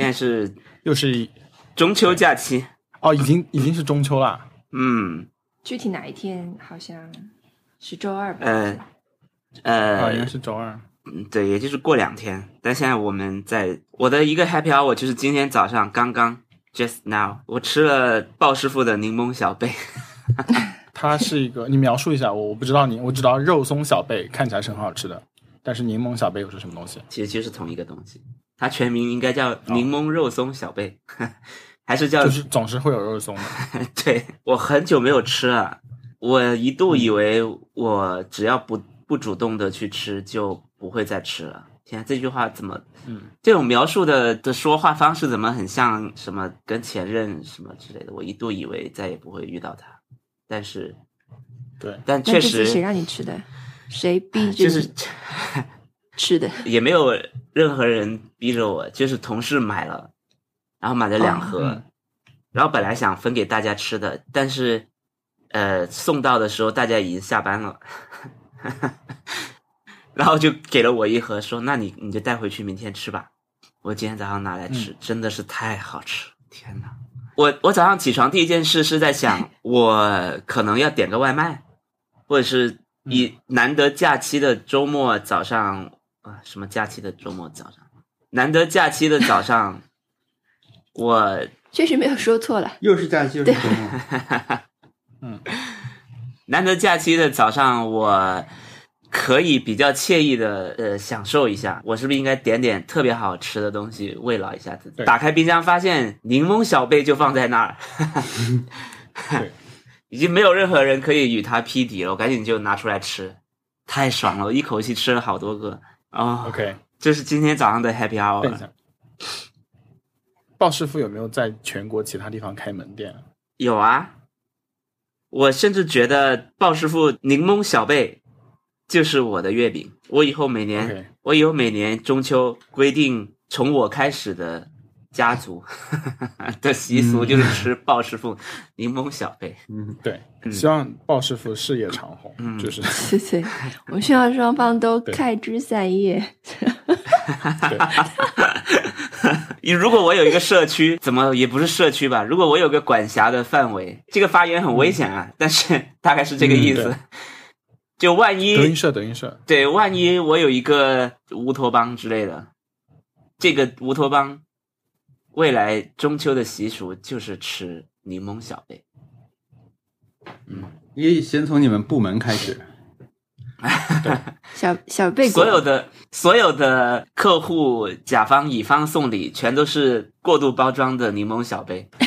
现在是又是中秋假期，哦，已经已经是中秋了。嗯，具体哪一天好像是周二吧？呃啊，应该呃，是周二。嗯对，也就是过两天。但现在我们在我的一个 happy hour 就是今天早上刚刚 just now，我吃了鲍师傅的柠檬小贝。它是一个，你描述一下，我我不知道你，我知道肉松小贝看起来是很好吃的，但是柠檬小贝又是什么东西？其实就是同一个东西，它全名应该叫柠檬肉松小贝，还是叫就是总是会有肉松的。对我很久没有吃了，我一度以为我只要不不主动的去吃，就不会再吃了。天啊，这句话怎么，嗯，这种描述的的说话方式怎么很像什么跟前任什么之类的？我一度以为再也不会遇到他，但是，对，但确实谁让你吃的？谁逼着就是你吃的？也没有任何人逼着我，就是同事买了，然后买了两盒，嗯然后本来想分给大家吃的，但是呃送到的时候大家已经下班了，然后就给了我一盒，说那你你就带回去，明天吃吧。我今天早上拿来吃，真的是太好吃，天哪！我我早上起床第一件事是在想，我可能要点个外卖，或者是以难得假期的周末早上啊，什么假期的周末早上，难得假期的早上，我确实没有说错了。又是假期又是周末，难得假期的早上，我可以比较惬意的呃享受一下。我是不是应该点点特别好吃的东西慰劳一下自己？打开冰箱发现柠檬小贝就放在那儿，对，已经没有任何人可以与它匹敌了。我赶紧就拿出来吃，太爽了！我一口气吃了好多个哦。OK，这是今天早上的 Happy Hour。下，鲍师傅有没有在全国其他地方开门店？有啊，我甚至觉得鲍师傅柠檬小贝就是我的月饼。我以后每年我以后每年中秋规定从我开始的家族 的习俗就是吃鲍师傅柠檬小贝。嗯，对，嗯希望鲍师傅事业长虹，嗯就是谢谢，我们希望双方都开枝散叶。你如果我有一个社区，怎么也不是社区吧？如果我有个管辖的范围，这个发言很危险啊，但是大概是这个意思。嗯就万一德云社，德云社，对，万一我有一个乌托邦之类的，这个乌托邦未来中秋的习俗就是吃柠檬小贝。也先从你们部门开始。小小贝，所有的所有的客户甲方乙方送礼，全都是过度包装的柠檬小贝。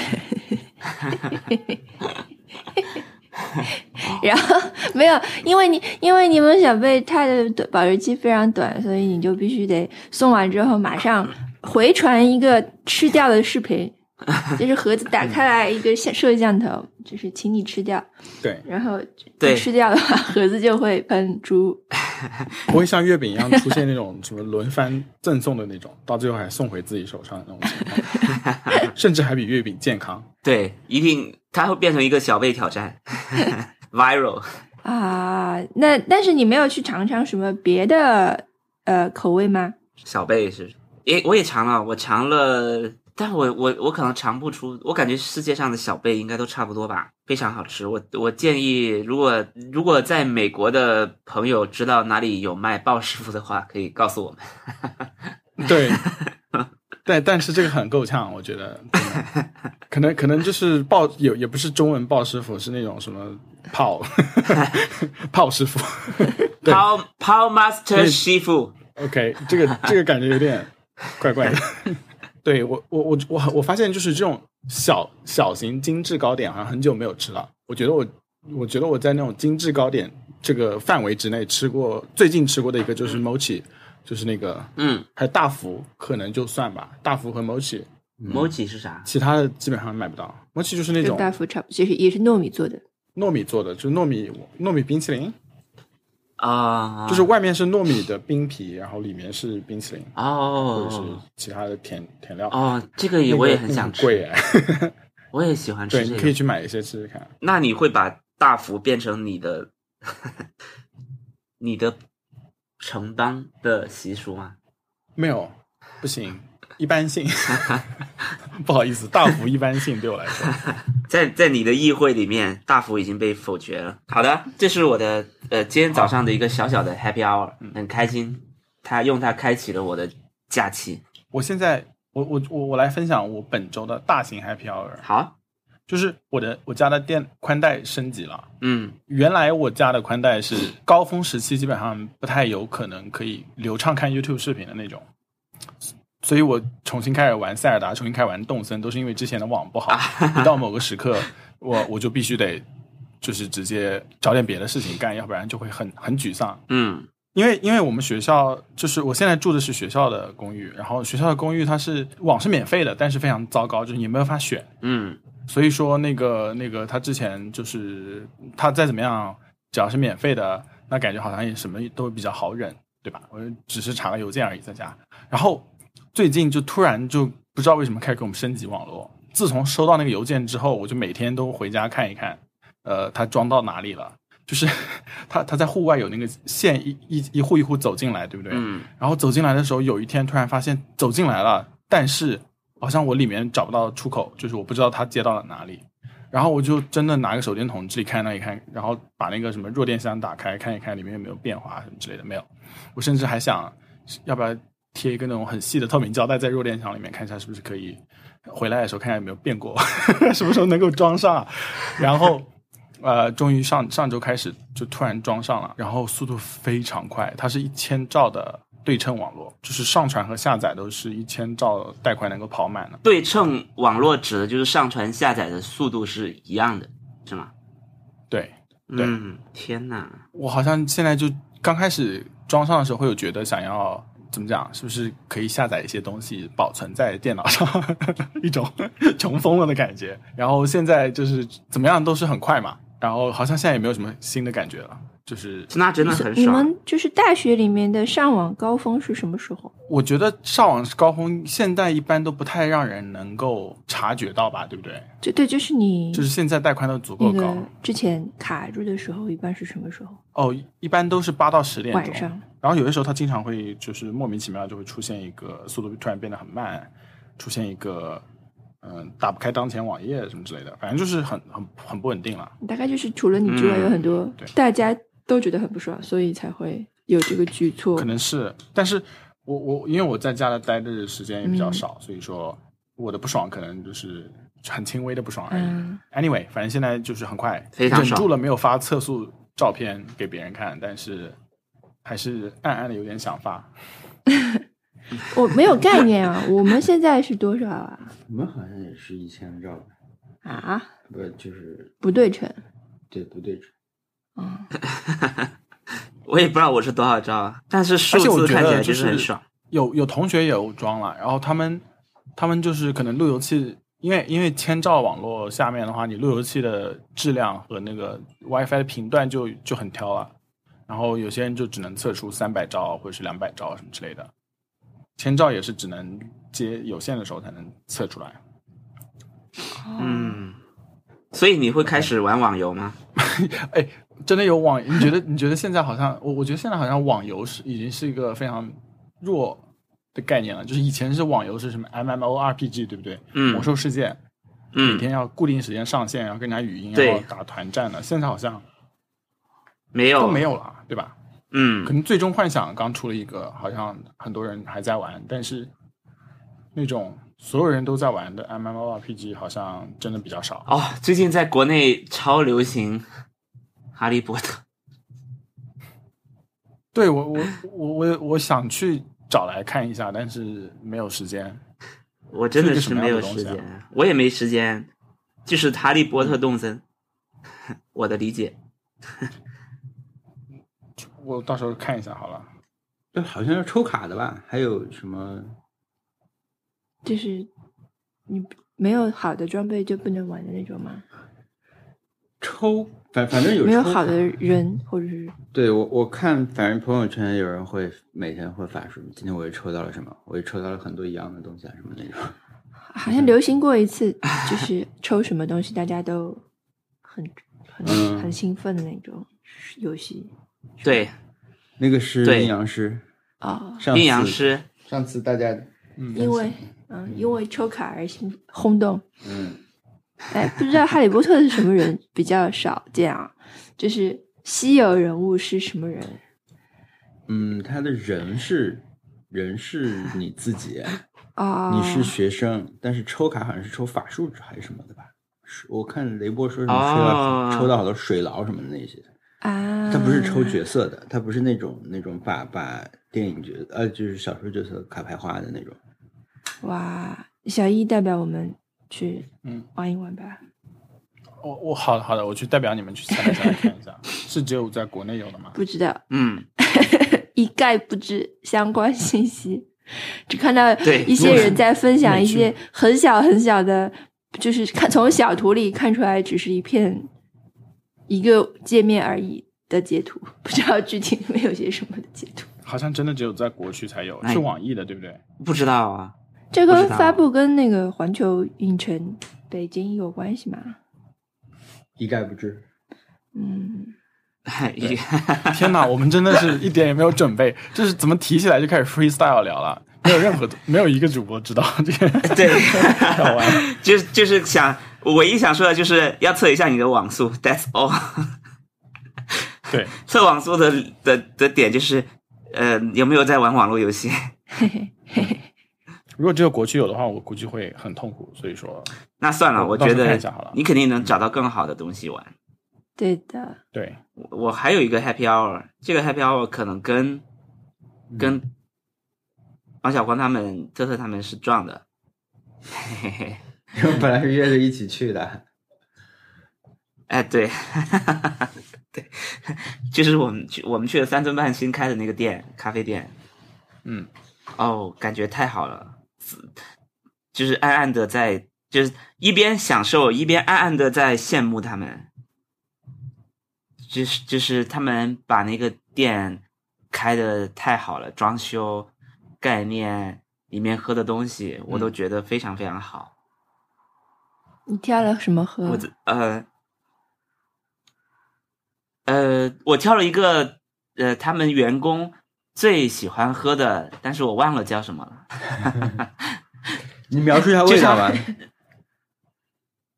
然后没有，因为你因为柠檬小贝它的保质期非常短，所以你就必须得送完之后马上回传一个吃掉的视频，就是盒子打开来一个摄摄像头，就是请你吃掉，对，然后对不吃掉的话，盒子就会喷出。不会像月饼一样出现那种什么轮番赠送的那种，到最后还送回自己手上的那种情况，甚至还比月饼健康。对，一定它会变成一个小贝挑战，viral。啊，那但是你没有去尝尝什么别的呃口味吗？小贝是，也我也尝了，我尝了，但我我我可能尝不出，我感觉世界上的小贝应该都差不多吧，非常好吃。我我建议，如果如果在美国的朋友知道哪里有卖鲍师傅的话，可以告诉我们。对，但但是这个很够呛，我觉得可能可能就是鲍也也不是中文鲍师傅，是那种什么泡泡 师傅。对抛抛 master 师傅，OK，这个这个感觉有点怪怪的。对我我我我我发现就是这种小小型精致糕点好像很久没有吃了。我觉得我我觉得我在那种精致糕点这个范围之内吃过，最近吃过的一个就是 mochi，就是那个嗯还有大福可能就算吧，大福和 mochi，，mochi 是啥？其他的基本上买不到。mochi 就是那种大福差不多，就是也是糯米做的。糯米做的，就是糯米糯米冰淇淋，啊，就是外面是糯米的冰皮，然后里面是冰淇淋哦。或者是哦其他的甜甜料。哦，这个也我也很想吃，贵哎，我也喜欢，吃这个。你可以去买一些试试看。那你会把大福变成你的 你的城邦的习俗吗？没有，不行，一般性，不好意思，大幅一般性对我来说。在在你的议会里面，大幅已经被否决了。好的，这是我的呃今天早上的一个小小的 happy hour，很开心，他用它开启了我的假期。我现在，我我我我来分享我本周的大型 happy hour，好，就是我的我家的电宽带升级了。嗯原来我家的宽带是高峰时期基本上不太有可能可以流畅看 YouTube 视频的那种，所以我重新开始玩塞尔达，重新开始玩动森，都是因为之前的网不好。一到某个时刻，我我就必须得就是直接找点别的事情干，要不然就会很很沮丧。嗯因为因为我们学校就是我现在住的是学校的公寓，然后学校的公寓它是网是免费的，但是非常糟糕，就是你没有办法选。嗯所以说那个那个他之前就是他再怎么样，只要是免费的，那感觉好像也什么都比较好忍，对吧？我只是查个邮件而已，在家。然后最近就突然就不知道为什么开始给我们升级网络。自从收到那个邮件之后，我就每天都回家看一看，呃，它装到哪里了。就是 它它在户外有那个线一一一户一户走进来，对不对？嗯然后走进来的时候，有一天突然发现走进来了，但是好像我里面找不到出口，就是我不知道它接到了哪里。然后我就真的拿个手电筒这里看那里看，然后把那个什么弱电箱打开看一看 里面有没有变化什么之类的，没有。我甚至还想要不要贴一个那种很细的透明胶带在弱电箱里面，看一下是不是可以回来的时候看一下有没有变过，什么时候能够装上啊。然后呃，终于上上周开始就突然装上了，然后速度非常快，它是一千兆的对称网络，就是上传和下载都是一千兆带宽能够跑满的。对称网络指的就是上传下载的速度是一样的，是吗？对对嗯，天哪，我好像现在就刚开始装上的时候会有觉得想要怎么讲，是不是可以下载一些东西保存在电脑上，一种穷疯了的感觉。然后现在就是怎么样都是很快嘛，然后好像现在也没有什么新的感觉了，就是那真的很你。们就是大学里面的上网高峰是什么时候？我觉得上网高峰现在一般都不太让人能够察觉到吧，对不对？就对，就是你就是现在带宽都足够高之前卡住的时候，一般是什么时候？哦，一般都是八到十点钟晚上。然后有的时候它经常会就是莫名其妙就会出现一个速度突然变得很慢，出现一个嗯、呃打不开当前网页什么之类的，反正就是很很很不稳定了。大概就是除了你之外，嗯有很多大家都觉得很不爽，所以才会有这个举措。可能是，但是我我因为我在家的待的时间也比较嗯少，所以说我的不爽可能就是很轻微的不爽而已。嗯 Anyway，反正现在就是很快，忍住了没有发测速照片给别人看，但是还是暗暗的有点想发。我没有概念啊，我们现在是多少啊？我们好像也是一千兆，啊，不就是不对称。对不对称？嗯，我也不知道我是多少兆啊，但是数字看起来得就是很爽。有有同学也有装了，然后他们他们就是可能路由器，因为因为千兆网络下面的话，你路由器的质量和那个 WiFi 的频段就就很挑了，然后有些人就只能测出三百兆或者是两百兆什么之类的，千兆也是只能接有线的时候才能测出来。哦，嗯，所以你会开始玩网游吗？哎，真的有网？你觉得你觉得现在好像我我觉得现在好像网游是已经是一个非常弱的概念了，就是以前是网游是什么 MMORPG 对不对？嗯魔兽世界。每嗯，天要固定时间上线，然后跟人家语音，对然后打团战的。现在好像没有都没有了，对吧？嗯可，能最终幻想刚出了一个，好像很多人还在玩，但是那种所有人都在玩的 MMORPG 好像真的比较少。哦，最近在国内超流行《哈利波特》。对我，我我我我想去找来看一下，但是没有时间。我真的是没有时间，我也没时间。就是《哈利波特》动森，我的理解。我到时候看一下好了。这，好像是抽卡的吧？还有什么？就是你没有好的装备就不能玩的那种吗？抽，反反正有没有好的人，或者是对我我看，反正朋友圈有人会每天会发什么，今天我又抽到了什么，我又抽到了很多一样的东西啊，什么那种。好像流行过一次，就是抽什么东西大家都很很嗯。很兴奋的那种游戏对，那个是阴阳师，啊，上阴阳师，上次大家嗯，因为嗯，因为抽卡而兴轰动。嗯，哎，不知道哈利波特是什么人比较少见啊？就是稀有人物是什么人？嗯，他的人是人是你自己，哦，你是学生，但是抽卡好像是抽法术还是什么的吧？是我看雷波说什么抽到、哦抽到好多水牢什么的那些，啊，他不是抽角色的，他不是那种那种把把电影角呃就是小说角色卡牌化的那种。哇，小一代表我们去嗯。玩一玩吧。我我好的好的，我去代表你们去下载下看一下，是只有在国内有的吗？不知道，嗯，一概不知相关信息，只看到对。一些人在分享一些很小很小的，就是看从小图里看出来只是一片一个界面而已的截图，不知道具体里面有些什么的截图。好像真的只有在国区才有，哎。是网易的对不对？不知道啊，这不知道个发布跟那个环球影城北京有关系吗？一概不知，嗯，一 天哪，我们真的是一点也没有准备，就是怎么提起来就开始 freestyle 聊了，没有任何 没有一个主播知道。这个对，好玩。就是就是想，唯一想说的就是要测一下你的网速，That's all。对，测网速的的的点就是，呃，有没有在玩网络游戏？嘿嘿嘿嘿，如果只有国区有的话，我估计会很痛苦。所以说，那算了，我觉得你肯定能找到更好的东西玩。对的，对，我我还有一个 Happy Hour，这个 Happy Hour 可能跟跟王小光他们、特特他们是撞的。嘿嘿嘿，我本来是约着一起去的。哎，对，对，就是我们去我们去了三顿半新开的那个店，咖啡店。嗯，哦，感觉太好了，就是暗暗的在，就是一边享受，一边暗暗的在羡慕他们。就是就是他们把那个店开的太好了，装修、概念、里面喝的东西，我都觉得非常非常好。你挑了什么喝我？呃呃，我挑了一个呃，他们员工最喜欢喝的，但是我忘了叫什么了。你描述一下味道吧。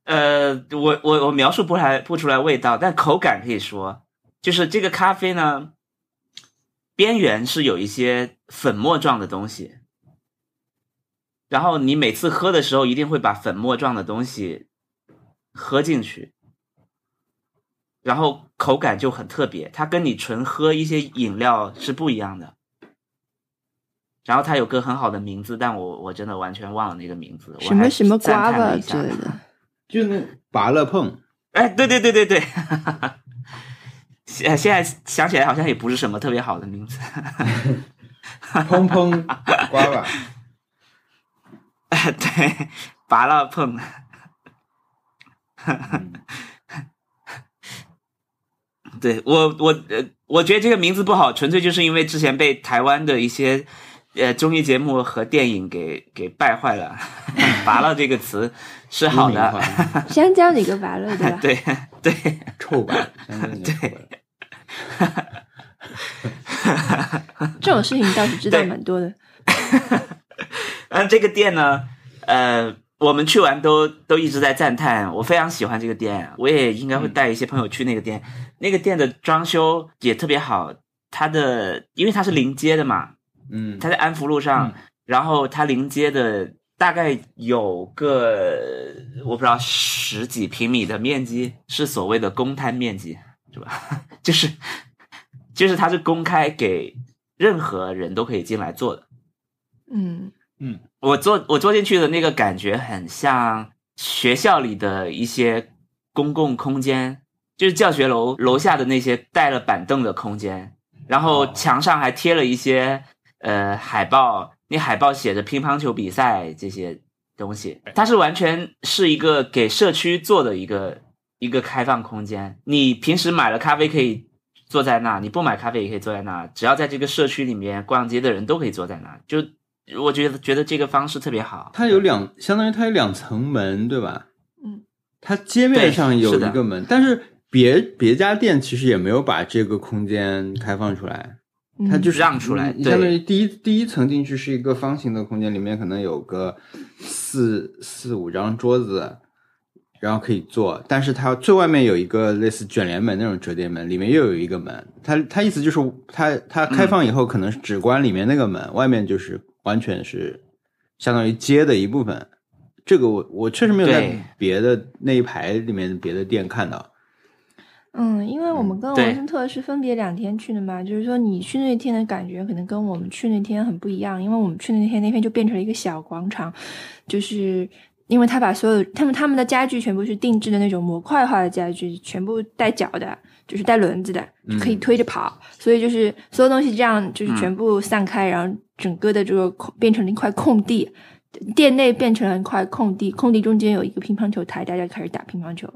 呃，我我我描述不来不出来味道，但口感可以说，就是这个咖啡呢，边缘是有一些粉末状的东西，然后你每次喝的时候一定会把粉末状的东西喝进去，然后口感就很特别，它跟你纯喝一些饮料是不一样的。然后它有个很好的名字，但我我真的完全忘了那个名字。什么什么瓜了之类的。就那拔乐碰，哎，对对对对对，现现在想起来好像也不是什么特别好的名字。砰砰瓜吧。哎，对，拔了碰。对我我呃，我觉得这个名字不好，纯粹就是因为之前被台湾的一些呃综艺节目和电影给给败坏了。拔了这个词是好的，香蕉你个拔了对吧？对对。臭吧，相当于臭吧。这种事情倒是知道对蛮多的。嗯，这个店呢，呃，我们去完都都一直在赞叹，我非常喜欢这个店，我也应该会带一些朋友去那个店。那个店的装修也特别好，它的因为它是临街的嘛，嗯，它在安福路上，然后它临街的大概有个我不知道十几平米的面积，是所谓的公摊面积，是吧？就是就是它是公开给任何人都可以进来做的。嗯，我坐我坐进去的那个感觉很像学校里的一些公共空间，就是教学楼楼下的那些带了板凳的空间，然后墙上还贴了一些呃海报，那海报写着乒乓球比赛这些东西，它是完全是一个给社区做的一个一个开放空间。你平时买了咖啡可以坐在那，你不买咖啡也可以坐在那，只要在这个社区里面逛街的人都可以坐在那，就我觉得觉得这个方式特别好。它有两，相当于它有两层门，对吧？嗯，它街面上有一个门，但是别别家店其实也没有把这个空间开放出来。嗯它就是让出来你相当于第一第一层进去是一个方形的空间，里面可能有个四四五张桌子，然后可以坐。但是它最外面有一个类似卷帘门那种折叠门，里面又有一个门。它它意思就是它它开放以后，可能是只关里面那个门，外面就是完全是相当于街的一部分。这个我我确实没有在别的那一排里面别的店看到。嗯，因为我们跟对。文森特是分别两天去的嘛，就是说你去那天的感觉可能跟我们去那天很不一样，因为我们去那天那天就变成了一个小广场，就是因为他把所有他们他们的家具全部是定制的那种模块化的家具，全部带脚的，就是带轮子的，就可以推着跑，所以就是所有东西这样就是全部散开，然后整个的这个空变成了一块空地。店内变成了一块空地，空地中间有一个乒乓球台，大家开始打乒乓球。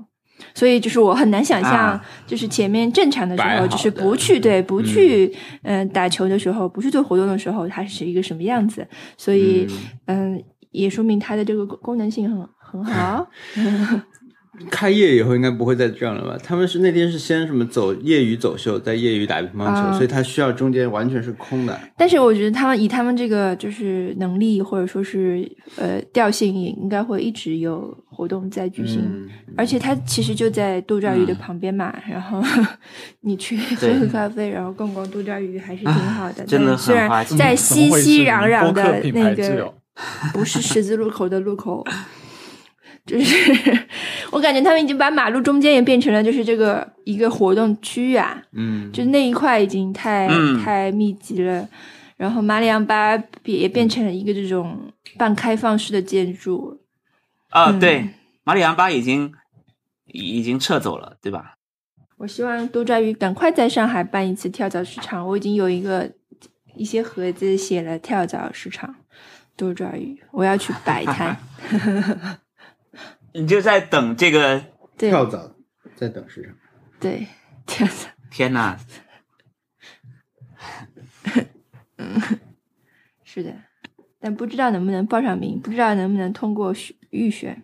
所以就是我很难想象啊，就是前面正常的时候，就是不去对不去嗯、呃打球的时候，不去做活动的时候，它是一个什么样子。所以嗯、也说明它的这个功能性很很好。开业以后应该不会再这样了吧？他们是那天是先什么走业余走秀，在业余打乒乓球，啊所以他需要中间完全是空的。但是我觉得他们以他们这个就是能力或者说是呃调性，也应该会一直有活动在举行。嗯，而且他其实就在多抓鱼的旁边嘛，然后 你去喝喝咖啡，然后逛逛多抓鱼，还是挺好的。真的虽然在熙熙攘攘的那个 不是十字路口的路口，就是我感觉他们已经把马路中间也变成了就是这个一个活动区域啊，嗯，就那一块已经太、嗯太密集了。然后马里昂巴也变成了一个这种半开放式的建筑，啊，嗯对，马里昂巴已经已经撤走了，对吧？我希望多抓鱼赶快在上海办一次跳蚤市场。我已经有一个一些盒子写了跳蚤市场多抓鱼，我要去摆摊。你就在等这个，跳蚤在等市场。对，跳蚤。天哪！是的，但不知道能不能报上名，不知道能不能通过选预选，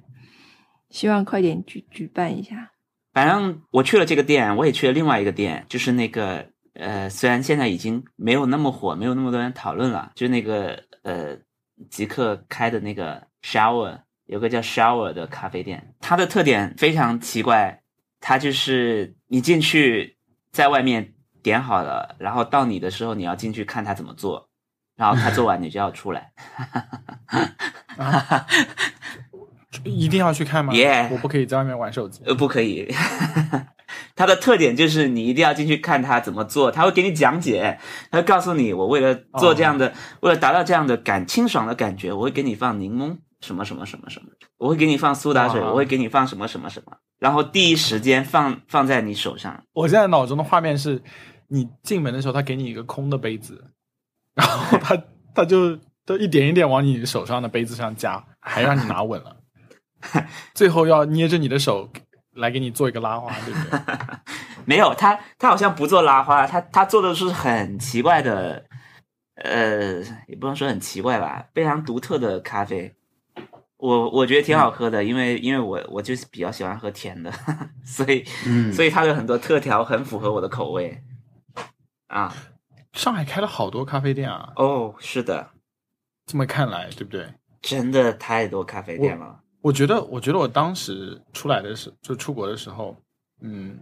希望快点举举办一下。反正我去了这个店，我也去了另外一个店，就是那个呃，虽然现在已经没有那么火，没有那么多人讨论了，就是那个呃，极客开的那个 Shower，有个叫 Shower 的咖啡店，它的特点非常奇怪，它就是你进去在外面点好了，然后到你的时候你要进去看他怎么做，然后他做完你就要出来。一定要去看吗 Yeah 我不可以在外面玩手机。呃，不可以。它的特点就是你一定要进去看他怎么做，他会给你讲解，他会告诉你，我为了做这样的，为了达到这样的感清爽的感觉，我会给你放柠檬什么什么什么什么，我会给你放苏打水，我会给你放什么什么什么，然后第一时间放放在你手上。我现在脑中的画面是，你进门的时候，他给你一个空的杯子，然后他 他就都一点一点往你手上的杯子上加，还让你拿稳了，最后要捏着你的手来给你做一个拉花，对不对？没有，他他好像不做拉花，他他做的是很奇怪的，呃，也不能说很奇怪吧，非常独特的咖啡。我我觉得挺好喝的，因为因为我我就是比较喜欢喝甜的，所以嗯，所以它的很多特调很符合我的口味。啊，上海开了好多咖啡店啊，哦，是的，这么看来，对不对？真的太多咖啡店了。我觉得，我觉得我当时出来的时，就出国的时候，嗯，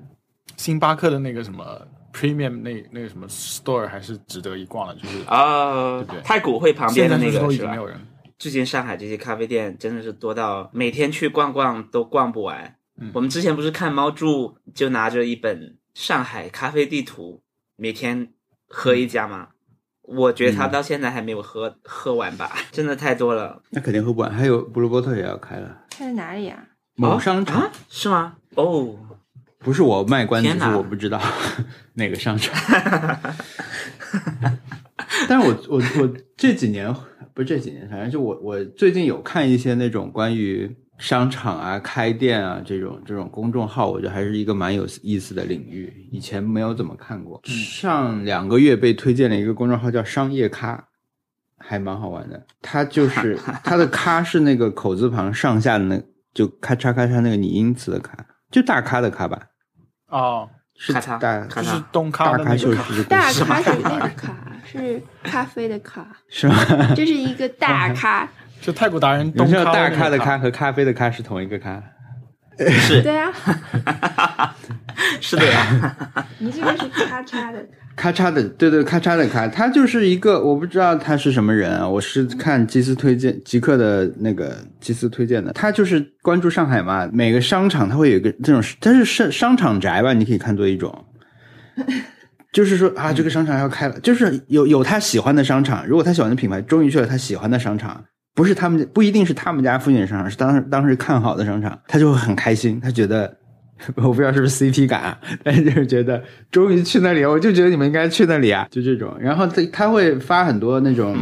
星巴克的那个什么 Premium 那那个什么 store 还是值得一逛的，就是哦对不对，太古汇旁边的那个是吧已经没有？人。最近上海这些咖啡店真的是多到每天去逛逛都逛不完。嗯我们之前不是看猫住就拿着一本上海咖啡地图，每天喝一家吗？我觉得他嗯到现在还没有喝、喝完吧，真的太多了。那肯定喝不完。还有布鲁波特也要开了，开在哪里啊？某商场、啊？是吗？哦，不是我卖关子，我不知道 哪个商场。但是我我我这几年不是这几年，反正就我我最近有看一些那种关于商场啊、开店啊这种这种公众号，我觉得还是一个蛮有意思的领域，以前没有怎么看过。上两个月被推荐了一个公众号叫“商业咖”，还蛮好玩的。它就 是它的“咖”是那个口字旁上下的那，就咔嚓咔嚓那个拟音词的“咔”，就大咖的“咖”吧。哦，是大就是，东咖大咖的那个咖，秀是大是咖 是那个咖，是咖啡的咖，是吗？这是一个大 咖。就太古达人你东知道大咖咖的咖。咖，和咖啡的咖是同一个咖？是。对啊，是的呀，你这个是咔嚓的咔嚓的，对对，咔嚓的咔，他就是一个，我不知道他是什么人啊，我是看基斯推荐极客的那个基斯推荐的，他就是关注上海嘛，每个商场他会有一个这种，他是商商场宅吧，你可以看作一种，就是说啊，这个商场要开了，就是有有他喜欢的商场，如果他喜欢的品牌终于去了他喜欢的商场。不是他们，不一定是他们家附近的商场，是当时当时看好的商场，他就会很开心，他觉得 我不知道是不是 CP 感啊，但是就是觉得终于去那里，我就觉得你们应该去那里啊，就这种。然后他他会发很多那种，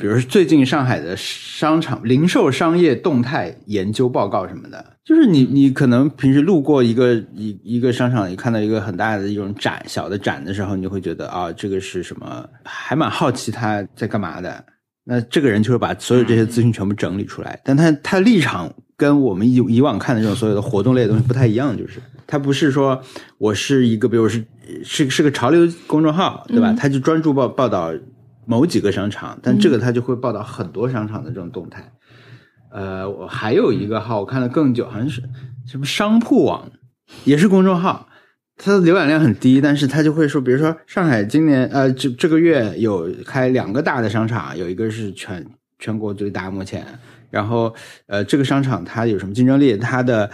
比如最近上海的商场零售商业动态研究报告什么的，就是你你可能平时路过一个一一个商场，你看到一个很大的一种展小的展的时候，你就会觉得啊，这个是什么，还蛮好奇他在干嘛的。那这个人就会把所有这些资讯全部整理出来，但他他立场跟我们以以往看的这种所有的活动类的东西不太一样，就是他不是说我是一个，比如是是是个潮流公众号，对吧？嗯他就专注报报道某几个商场，但这个它就会报道很多商场的这种动态。呃，我还有一个号我看了更久，好像是什么商铺网，也是公众号，它的浏览量很低，但是它就会说，比如说上海今年呃这这个月有开两个大的商场，有一个是全全国最大目前，然后呃这个商场它有什么竞争力？它的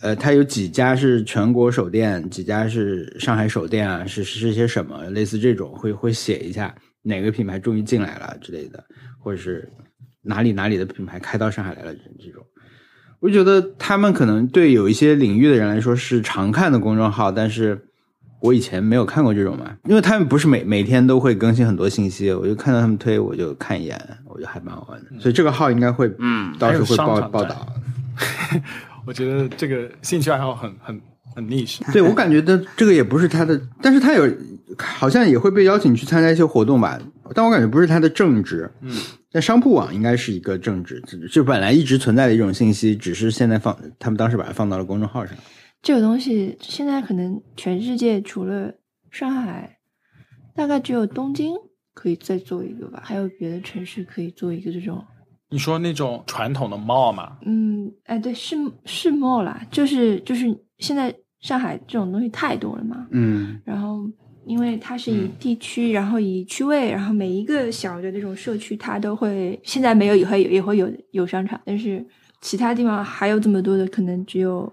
呃它有几家是全国首店，几家是上海首店啊？是是些什么？类似这种会会写一下哪个品牌终于进来了之类的，或者是哪里哪里的品牌开到上海来了这种。我觉得他们可能对有一些领域的人来说是常看的公众号，但是我以前没有看过这种嘛，因为他们不是每每天都会更新很多信息，我就看到他们推，我就看一眼，我觉得还蛮好玩的，所以这个号应该会，嗯到时候会报报道。我觉得这个兴趣爱好很很很 niche。对我感觉的这个也不是他的，但是他有好像也会被邀请去参加一些活动吧，但我感觉不是他的正职。嗯，但商铺网应该是一个正职，就本来一直存在的一种信息，只是现在放他们当时把它放到了公众号上。这个东西现在可能全世界除了上海，大概只有东京可以再做一个吧，还有别的城市可以做一个这种。你说那种传统的 mall 嘛，嗯，哎，对，是是 mall 啦，就是就是现在上海这种东西太多了嘛，嗯然后因为它是以地区，然后以区位，然后每一个小的这种社区，它都会现在没有也会有也会有有商场，但是其他地方还有这么多的，可能只有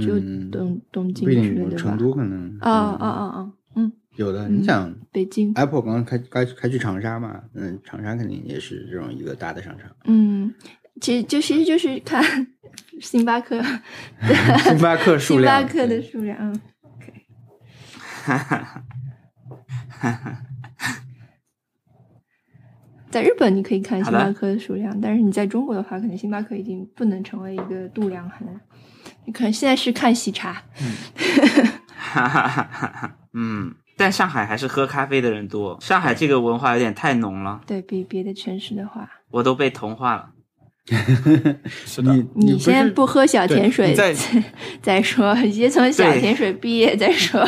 只有嗯东东京不一之类的成。都可能啊啊嗯啊啊！嗯，有的。嗯你想北京，Apple 刚刚开开开去长沙嘛，嗯，长沙肯定也是这种一个大的商场。嗯，其实就其实就是看 星巴克 星巴克数量星巴，克的数量，嗯，OK。在日本你可以看星巴克的数量，但是你在中国的话，可能星巴克已经不能成为一个度量衡。你可能现在是看喜茶，哈哈哈哈哈。嗯，但上海还是喝咖啡的人多，上海这个文化有点太浓了，对比别的城市的话，我都被同化了。是的，你不你先是不喝小甜水对你在 再说，你先从小对甜水毕业 再说。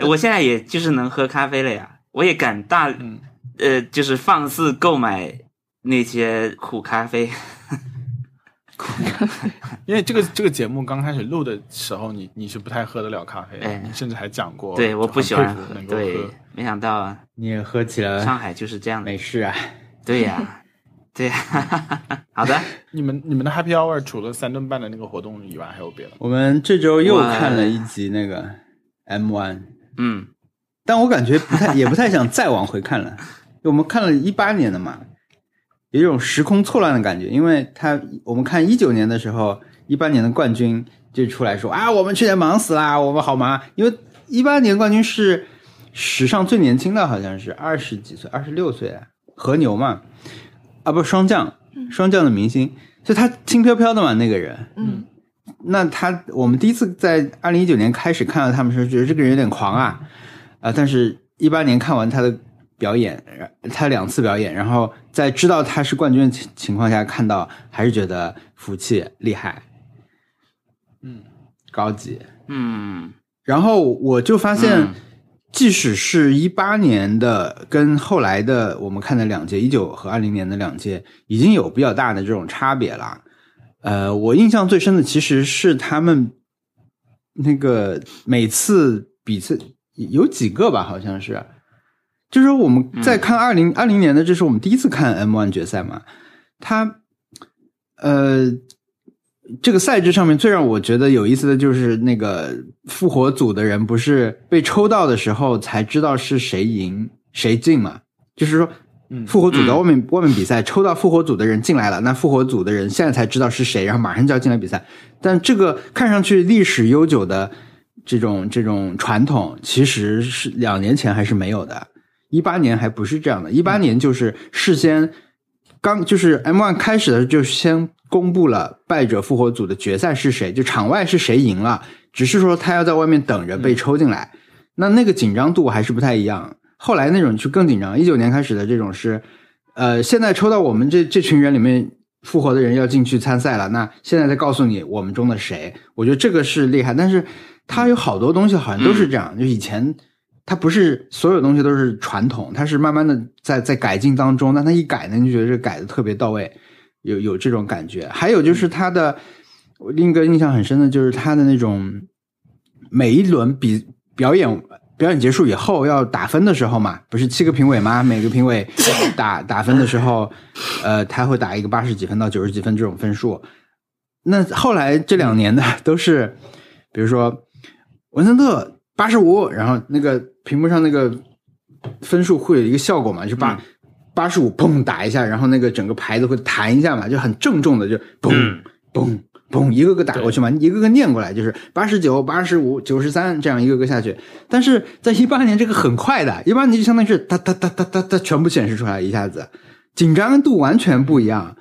我现在也就是能喝咖啡了呀，我也敢大嗯，呃，就是放肆购买那些苦咖啡。因为这个这个节目刚开始录的时候，你你是不太喝得了咖啡的，哎你甚至还讲过，对，我不喜欢喝对喝。，没想到啊，你也喝起了上海就是这样的没事啊。对呀、对呀、好的，你们你们的 Happy Hour 除了三顿半的那个活动以外，还有别的吗？我们这周又看了一集那个 M One，嗯，但我感觉不太 也不太想再往回看了。我们看了一八年的嘛，有一种时空错乱的感觉，因为他我们看一九年的时候，一八年的冠军就出来说啊，我们去年忙死啦，我们好忙。啊，因为一八年冠军是史上最年轻的，好像是二十几岁，二十六岁，和牛嘛，啊不是双降，双降的明星，就他轻飘飘的嘛那个人，嗯，那他，我们第一次在二零一九年开始看到他们时候，觉得这个人有点狂啊，啊、但是一八年看完他的表演，呃他两次表演，然后在知道他是冠军的情情况下看到，还是觉得服气厉害，嗯，高级。嗯，然后我就发现嗯，即使是一八年的跟后来的我们看的两届，一九和二零年的两届，已经有比较大的这种差别了。呃，我印象最深的其实是他们那个每次比赛有几个吧，好像是，就是我们在看二零二零年的，这是我们第一次看 M One 决赛嘛，他呃。这个赛制上面最让我觉得有意思的就是那个复活组的人不是被抽到的时候才知道是谁赢谁进嘛？就是说，复活组在外面、外面比赛，抽到复活组的人进来了，那复活组的人现在才知道是谁，然后马上就要进来比赛。但这个看上去历史悠久的这种这种传统，其实是两年前还是没有的。一八年还不是这样的，一八年就是事先刚就是 M One 开始的时候就先公布了败者复活组的决赛是谁，就场外是谁赢了，只是说他要在外面等着被抽进来，那那个紧张度还是不太一样。后来那种就更紧张，一九年开始的这种是，呃，现在抽到我们这这群人里面复活的人要进去参赛了，那现在再告诉你我们中的谁，我觉得这个是厉害，但是它有好多东西好像都是这样，就以前。它不是所有东西都是传统，它是慢慢的在在改进当中。但它一改呢，你就觉得这改的特别到位，有有这种感觉。还有就是他的，我另一个印象很深的就是他的那种每一轮比表演表演结束以后要打分的时候嘛，不是七个评委吗？每个评委打打分的时候，呃，他会打一个八十几分到九十几分这种分数。那后来这两年的都是，比如说文森特八十五，然后那个屏幕上那个分数会有一个效果嘛，就把八十五砰打一下，然后那个整个牌子会弹一下嘛，就很郑重的就嘣嗯嘣嘣一个个打过去嘛，一个个念过来，就是八十九、八十五、九十三这样一个个下去。但是在一八年这个很快的，一八年就相当于是哒哒哒哒哒哒全部显示出来一下子，紧张度完全不一样。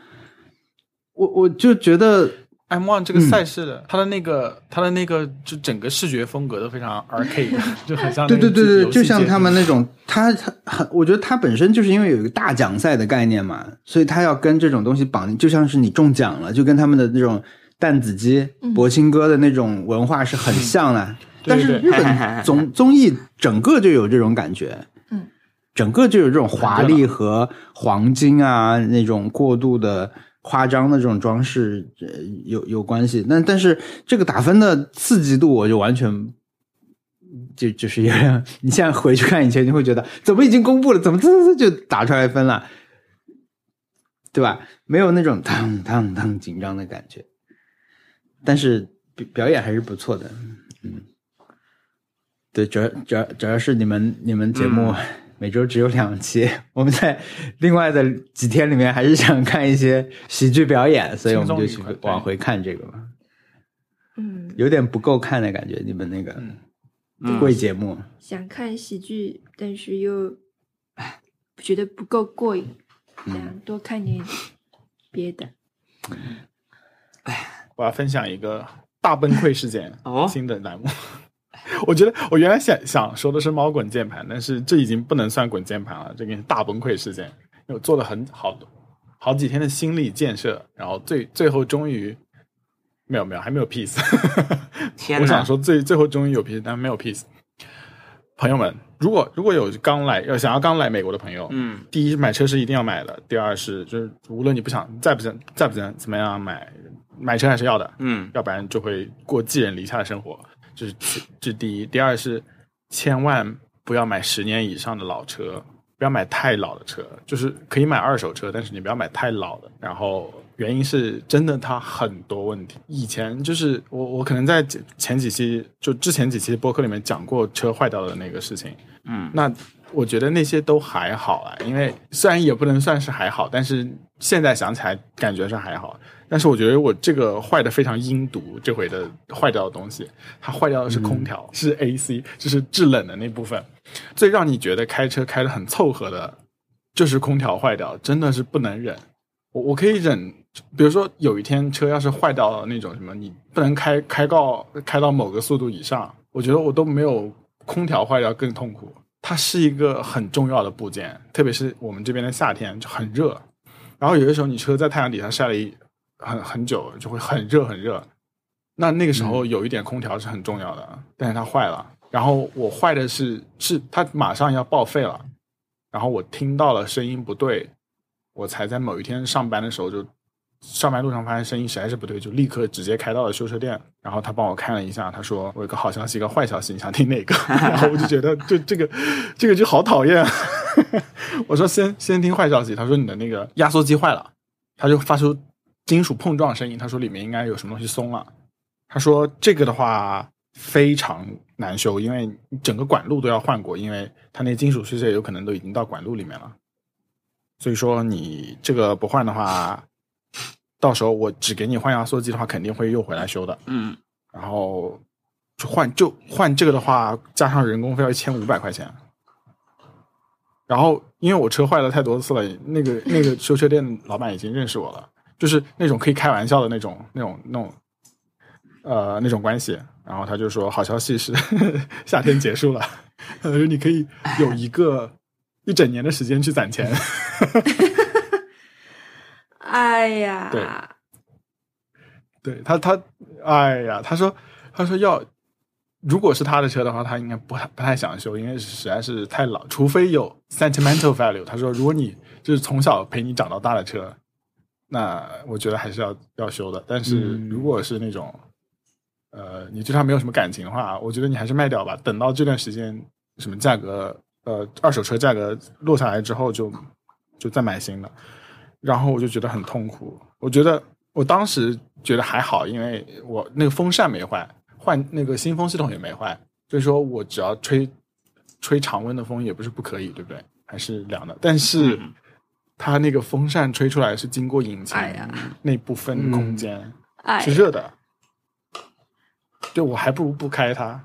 我我就觉得 M One 这个赛事的，它的那个它的那个就整个视觉风格都非常 arcade，就很像对对对对，就像他们那种，它它很，我觉得它本身就是因为有一个大奖赛的概念嘛，所以它要跟这种东西绑定，就像是你中奖了，就跟他们的那种弹子鸡、博青哥的那种文化是很像的。但是日本 综综艺整个就有这种感觉，嗯，整个就有这种华丽和黄金啊那种过度的。夸张的这种装饰，呃，有有关系，但但是这个打分的刺激度，我就完全就就是有点，你现在回去看以前，你会觉得怎么已经公布了，怎么滋滋就打出来分了，对吧？没有那种当当当紧张的感觉，但是表表演还是不错的，嗯，对，主要主要主要是你们你们节目。每周只有两期，我们在另外的几天里面还是想看一些喜剧表演，所以我们就去往回看这个吧。嗯，有点不够看的感觉，你们那个贵节目、想看喜剧，但是又觉得不够过瘾，想多看点别的。我要分享一个大崩溃事件哦。新的栏目。我觉得我原来想想说的是猫滚键盘，但是这已经不能算滚键盘了，这个是大崩溃事件。因为我做了很好的好几天的心理建设，然后最最后终于没有没有还没有 peace。天哪我想说最最后终于有 peace，但没有 peace。朋友们，如果如果有刚来要想要刚来美国的朋友，嗯，第一买车是一定要买的，第二是就是无论你不想再不想再不想怎么样买买车还是要的，嗯要不然就会过寄人篱下的生活。这是这是第一，第二是千万不要买十年以上的老车，不要买太老的车，就是可以买二手车，但是你不要买太老的。然后原因是真的它很多问题。以前就是我我可能在前几期就之前几期播客里面讲过车坏掉的那个事情，嗯，那我觉得那些都还好啊，因为虽然也不能算是还好，但是现在想起来感觉是还好。但是我觉得我这个坏的非常阴毒，这回的坏掉的东西，它坏掉的是空调，是 AC，就是制冷的那部分。最让你觉得开车开的很凑合的，就是空调坏掉，真的是不能忍。我我可以忍，比如说有一天车要是坏掉了那种什么，你不能开开到开到某个速度以上，我觉得我都没有空调坏掉更痛苦。它是一个很重要的部件，特别是我们这边的夏天就很热，然后有的时候你车在太阳底下晒了一很很久，就会很热很热。那那个时候有一点空调是很重要的，但是它坏了。然后我坏的是是它马上要报废了，然后我听到了声音不对，我才在某一天上班的时候就上班路上发现声音实在是不对，就立刻直接开到了修车店。然后他帮我看了一下，他说我有个好消息，一个坏消息，你想听哪个？然后我就觉得就这个这个就好讨厌。我说先先听坏消息，他说你的那个压缩机坏了，他就发出金属碰撞声音，他说里面应该有什么东西松了。他说这个的话非常难修，因为整个管路都要换过，因为它那金属碎屑有可能都已经到管路里面了。所以说你这个不换的话，到时候我只给你换压缩机的话，肯定会又回来修的。嗯，然后就换就换这个的话，加上人工费要一千五百块钱。然后因为我车坏了太多次了，那个那个修车店老板已经认识我了，就是那种可以开玩笑的那种那种那种，呃那种关系。然后他就说，好消息是 夏天结束了，他说你可以有一个一整年的时间去攒钱。哎呀，对对他他，哎呀，他说他说要，如果是他的车的话，他应该不太不太想修，因为实在是太老，除非有 sentimental value。他说，如果你就是从小陪你长到大的车，那我觉得还是要要修的。但是如果是那种，呃，你对他没有什么感情的话，我觉得你还是卖掉吧。等到这段时间什么价格，呃，二手车价格落下来之后就，就再买新的。然后我就觉得很痛苦。我觉得我当时觉得还好，因为我那个风扇没坏，换那个新风系统也没坏，所以说我只要吹吹常温的风也不是不可以，对不对？还是凉的。但是它那个风扇吹出来是经过引擎哎呀那部分空间哎是热的，对我还不如不开它，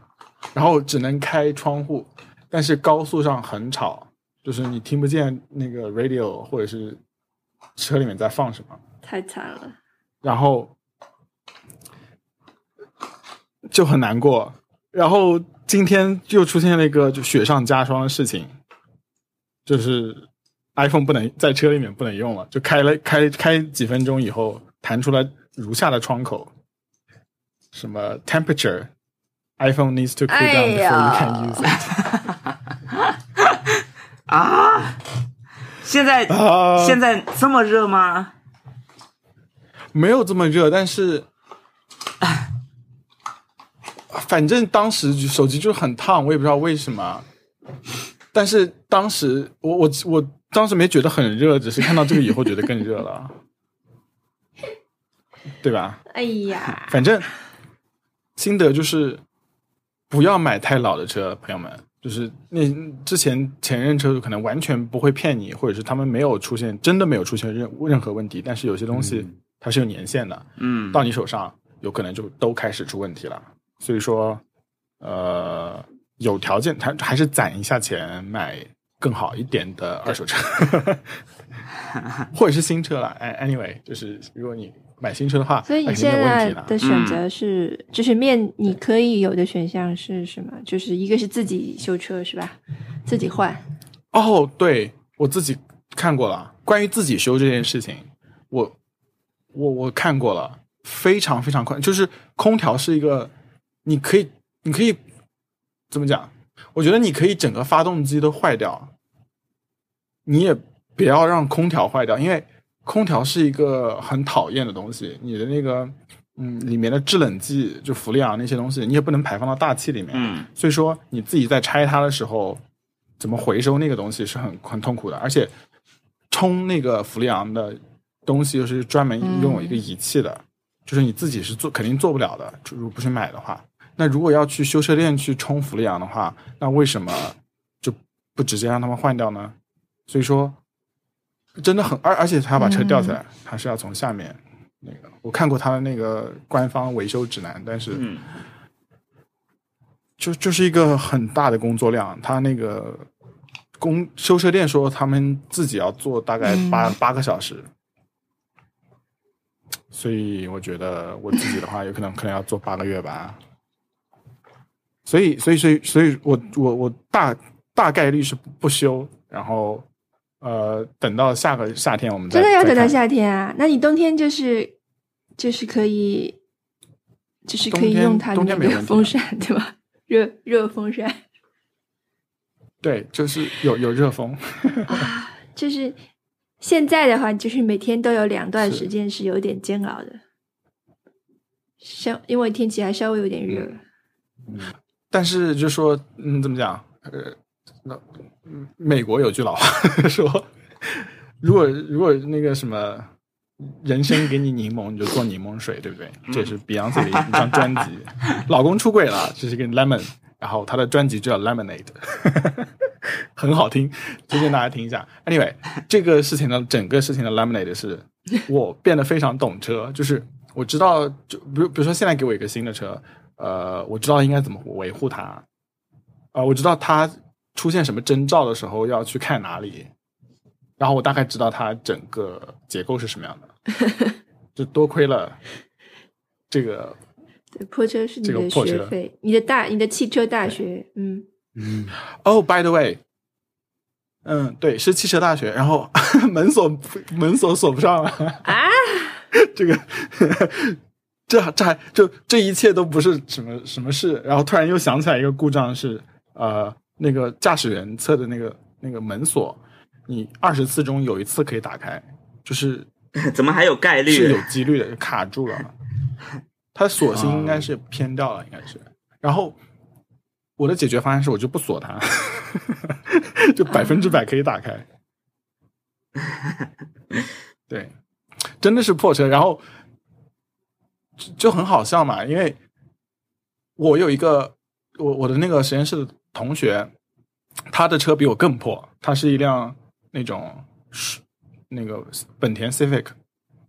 然后只能开窗户，但是高速上很吵，就是你听不见那个 radio 或者是车里面在放什么。太惨了。然后就很难过。然后今天又出现了一个就雪上加霜的事情，就是 iPhone 不能在车里面不能用了，就开了开开几分钟以后，弹出来如下的窗口，什么 temperature。iPhone needs to cool 哎 down before you can use it。啊，现在、啊现在这么热吗？没有这么热，但是，反正当时手机就很烫，我也不知道为什么。但是当时我我我当时没觉得很热，只是看到这个以后觉得更热了，对吧？哎呀，反正心得就是不要买太老的车，朋友们。就是那之前前任车主可能完全不会骗你，或者是他们没有出现真的没有出现任任何问题，但是有些东西它是有年限的，嗯，到你手上有可能就都开始出问题了。所以说，呃，有条件还还是攒一下钱买更好一点的二手车，或者是新车了。哎，anyway，就是如果你买新车的话，所以你现在。的选择是，就是面你可以有的选项是什么？就是一个是自己修车是吧？自己换。哦，对我自己看过了，关于自己修这件事情，我我我看过了，非常非常快，就是空调是一个，你可以你可以怎么讲？我觉得你可以整个发动机都坏掉，你也不要让空调坏掉，因为空调是一个很讨厌的东西，你的那个嗯里面的制冷剂就氟利昂那些东西，你也不能排放到大气里面，嗯。所以说你自己在拆它的时候，怎么回收那个东西是很很痛苦的，而且冲那个氟利昂的东西又是专门拥有一个仪器的，就是你自己是做肯定做不了的，如果不去买的话。那如果要去修车店去充氟利昂的话，那为什么就不直接让他们换掉呢？所以说，真的很而而且他要把车吊起来，他是要从下面那个，我看过他的那个官方维修指南，但是。嗯就就是一个很大的工作量。他那个工修车店说，他们自己要做大概八、八个小时，所以我觉得我自己的话，有可能可能要做八个月吧。所以，所以，所以，所以我我我大大概率是不修，然后呃，等到下个夏天我们再真的要等到夏天啊？那你冬天就是就是可以就是可以用它的冬那个风扇，对吧？热热风扇对，就是有有热风，啊，就是现在的话，就是每天都有两段时间是有点煎熬的，稍因为天气还稍微有点热。但是就说嗯，怎么讲？呃，那嗯美国有句老话 说，如果如果那个什么。人生给你柠檬，你就做柠檬水，对不对？这是 Beyonce 的一张专辑，老公出轨了，这是一个 Lemon，然后他的专辑就叫 Lemonade，很好听，推荐大家听一下。Anyway，这个事情的整个事情的 Lemonade 是我变得非常懂车，就是我知道，就比如比如说现在给我一个新的车，呃，我知道应该怎么维护它，啊、我知道它出现什么征兆的时候要去看哪里，然后我大概知道它整个结构是什么样的，就多亏了这个对，破车是你的学费，你的大你的汽车大学，嗯，嗯，哦、b y the way，嗯，对，是汽车大学，然后 门锁门锁锁不上了。啊，这个这这还就这一切都不是什么什么事，然后突然又想起来一个故障是呃那个驾驶员侧的那个那个门锁，你二十次中有一次可以打开，就是 怎么还有概率？是有 几率的，卡住了。它锁芯应该是偏掉了，应该是。然后我的解决方案是我就不锁它，就百分之百可以打开。对，真的是破车，然后就就很好笑嘛，因为我有一个我我的那个实验室的同学，他的车比我更破，他是一辆那种是那个本田 Civic，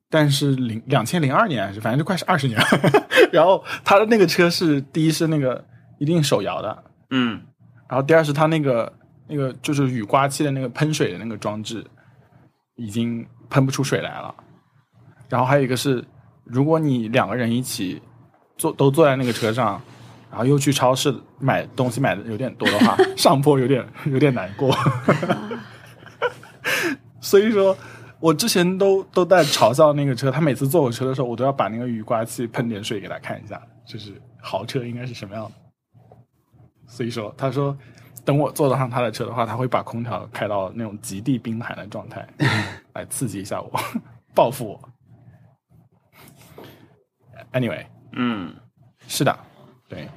但是零两千零二年还是反正就快是二十年了，然后他的那个车是第一是那个一定手摇的，嗯，然后第二是他那个那个就是雨刮器的那个喷水的那个装置已经喷不出水来了，然后还有一个是，如果你两个人一起坐都坐在那个车上，然后又去超市买东西买的有点多的话，上坡有点 有点难过。所以说我之前都都在嘲笑那个车，他每次坐我车的时候，我都要把那个雨刮器喷点水给他看一下，就是豪车应该是什么样的。所以说，他说等我坐得上他的车的话，他会把空调开到那种极地冰寒的状态，来刺激一下我，报复我。Anyway，嗯，是的，对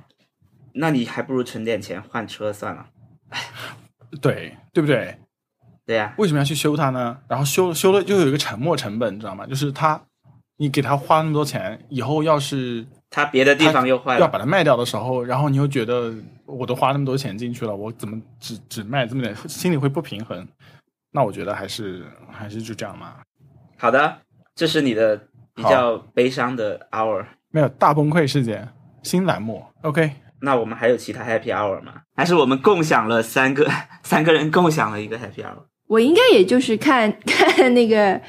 那你还不如存点钱换车算了。对对不对？对呀、为什么要去修它呢？然后修修了又有一个沉没成本，你知道吗？就是他，你给他花那么多钱，以后要是它别的地方又坏了。要把它卖掉的时候，然后你又觉得我都花那么多钱进去了，我怎么只只卖这么点，心里会不平衡。那我觉得还是还是就这样嘛，好的，这是你的比较悲伤的 hour。没有大崩溃事件，新栏目，OK，那我们还有其他 happy hour 吗？还是我们共享了三个 三个人共享了一个 happy hour？我应该也就是看 看那个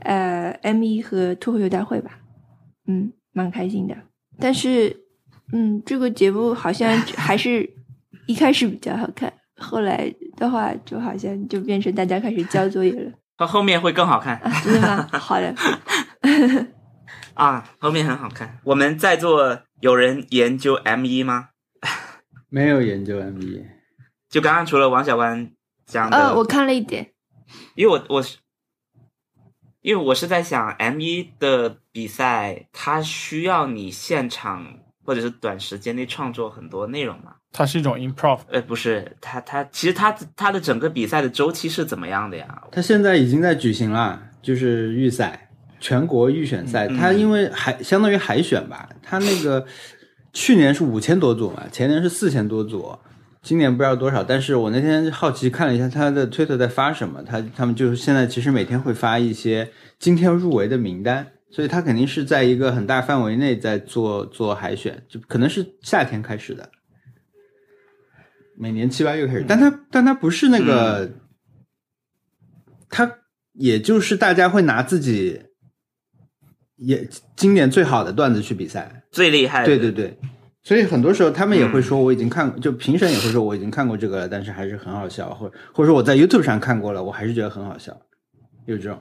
呃 M 一和脱口秀大会吧，嗯，蛮开心的。但是，嗯，这个节目好像 还是一开始比较好看，后来的话就好像就变成大家开始交作业了到后面会更好看啊，真的吗？好的，啊，后面很好看。我们在座有人研究 M 一吗？没有研究 MBA，就刚刚除了王小关讲的，呃，我看了一点，因为我我是，因为我是在想 M 一的比赛，它需要你现场或者是短时间内创作很多内容嘛？它是一种 improv，呃，不是，它它其实它它的整个比赛的周期是怎么样的呀？它现在已经在举行了，就是预赛，全国预选赛。嗯他因为海相当于海选吧，他那个去年是五千多组嘛，前年是四千多组，今年不知道多少。但是我那天好奇看了一下他的推特在发什么，他他们就是现在其实每天会发一些今天入围的名单。所以他肯定是在一个很大范围内在做做海选，就可能是夏天开始的，每年七八月开始，但他但他不是那个，他也就是大家会拿自己也经典最好的段子去比赛，最厉害的，对对对，所以很多时候他们也会说我已经看，就评审也会说我已经看过这个了，但是还是很好笑，或或者说我在 YouTube 上看过了，我还是觉得很好笑，有这种，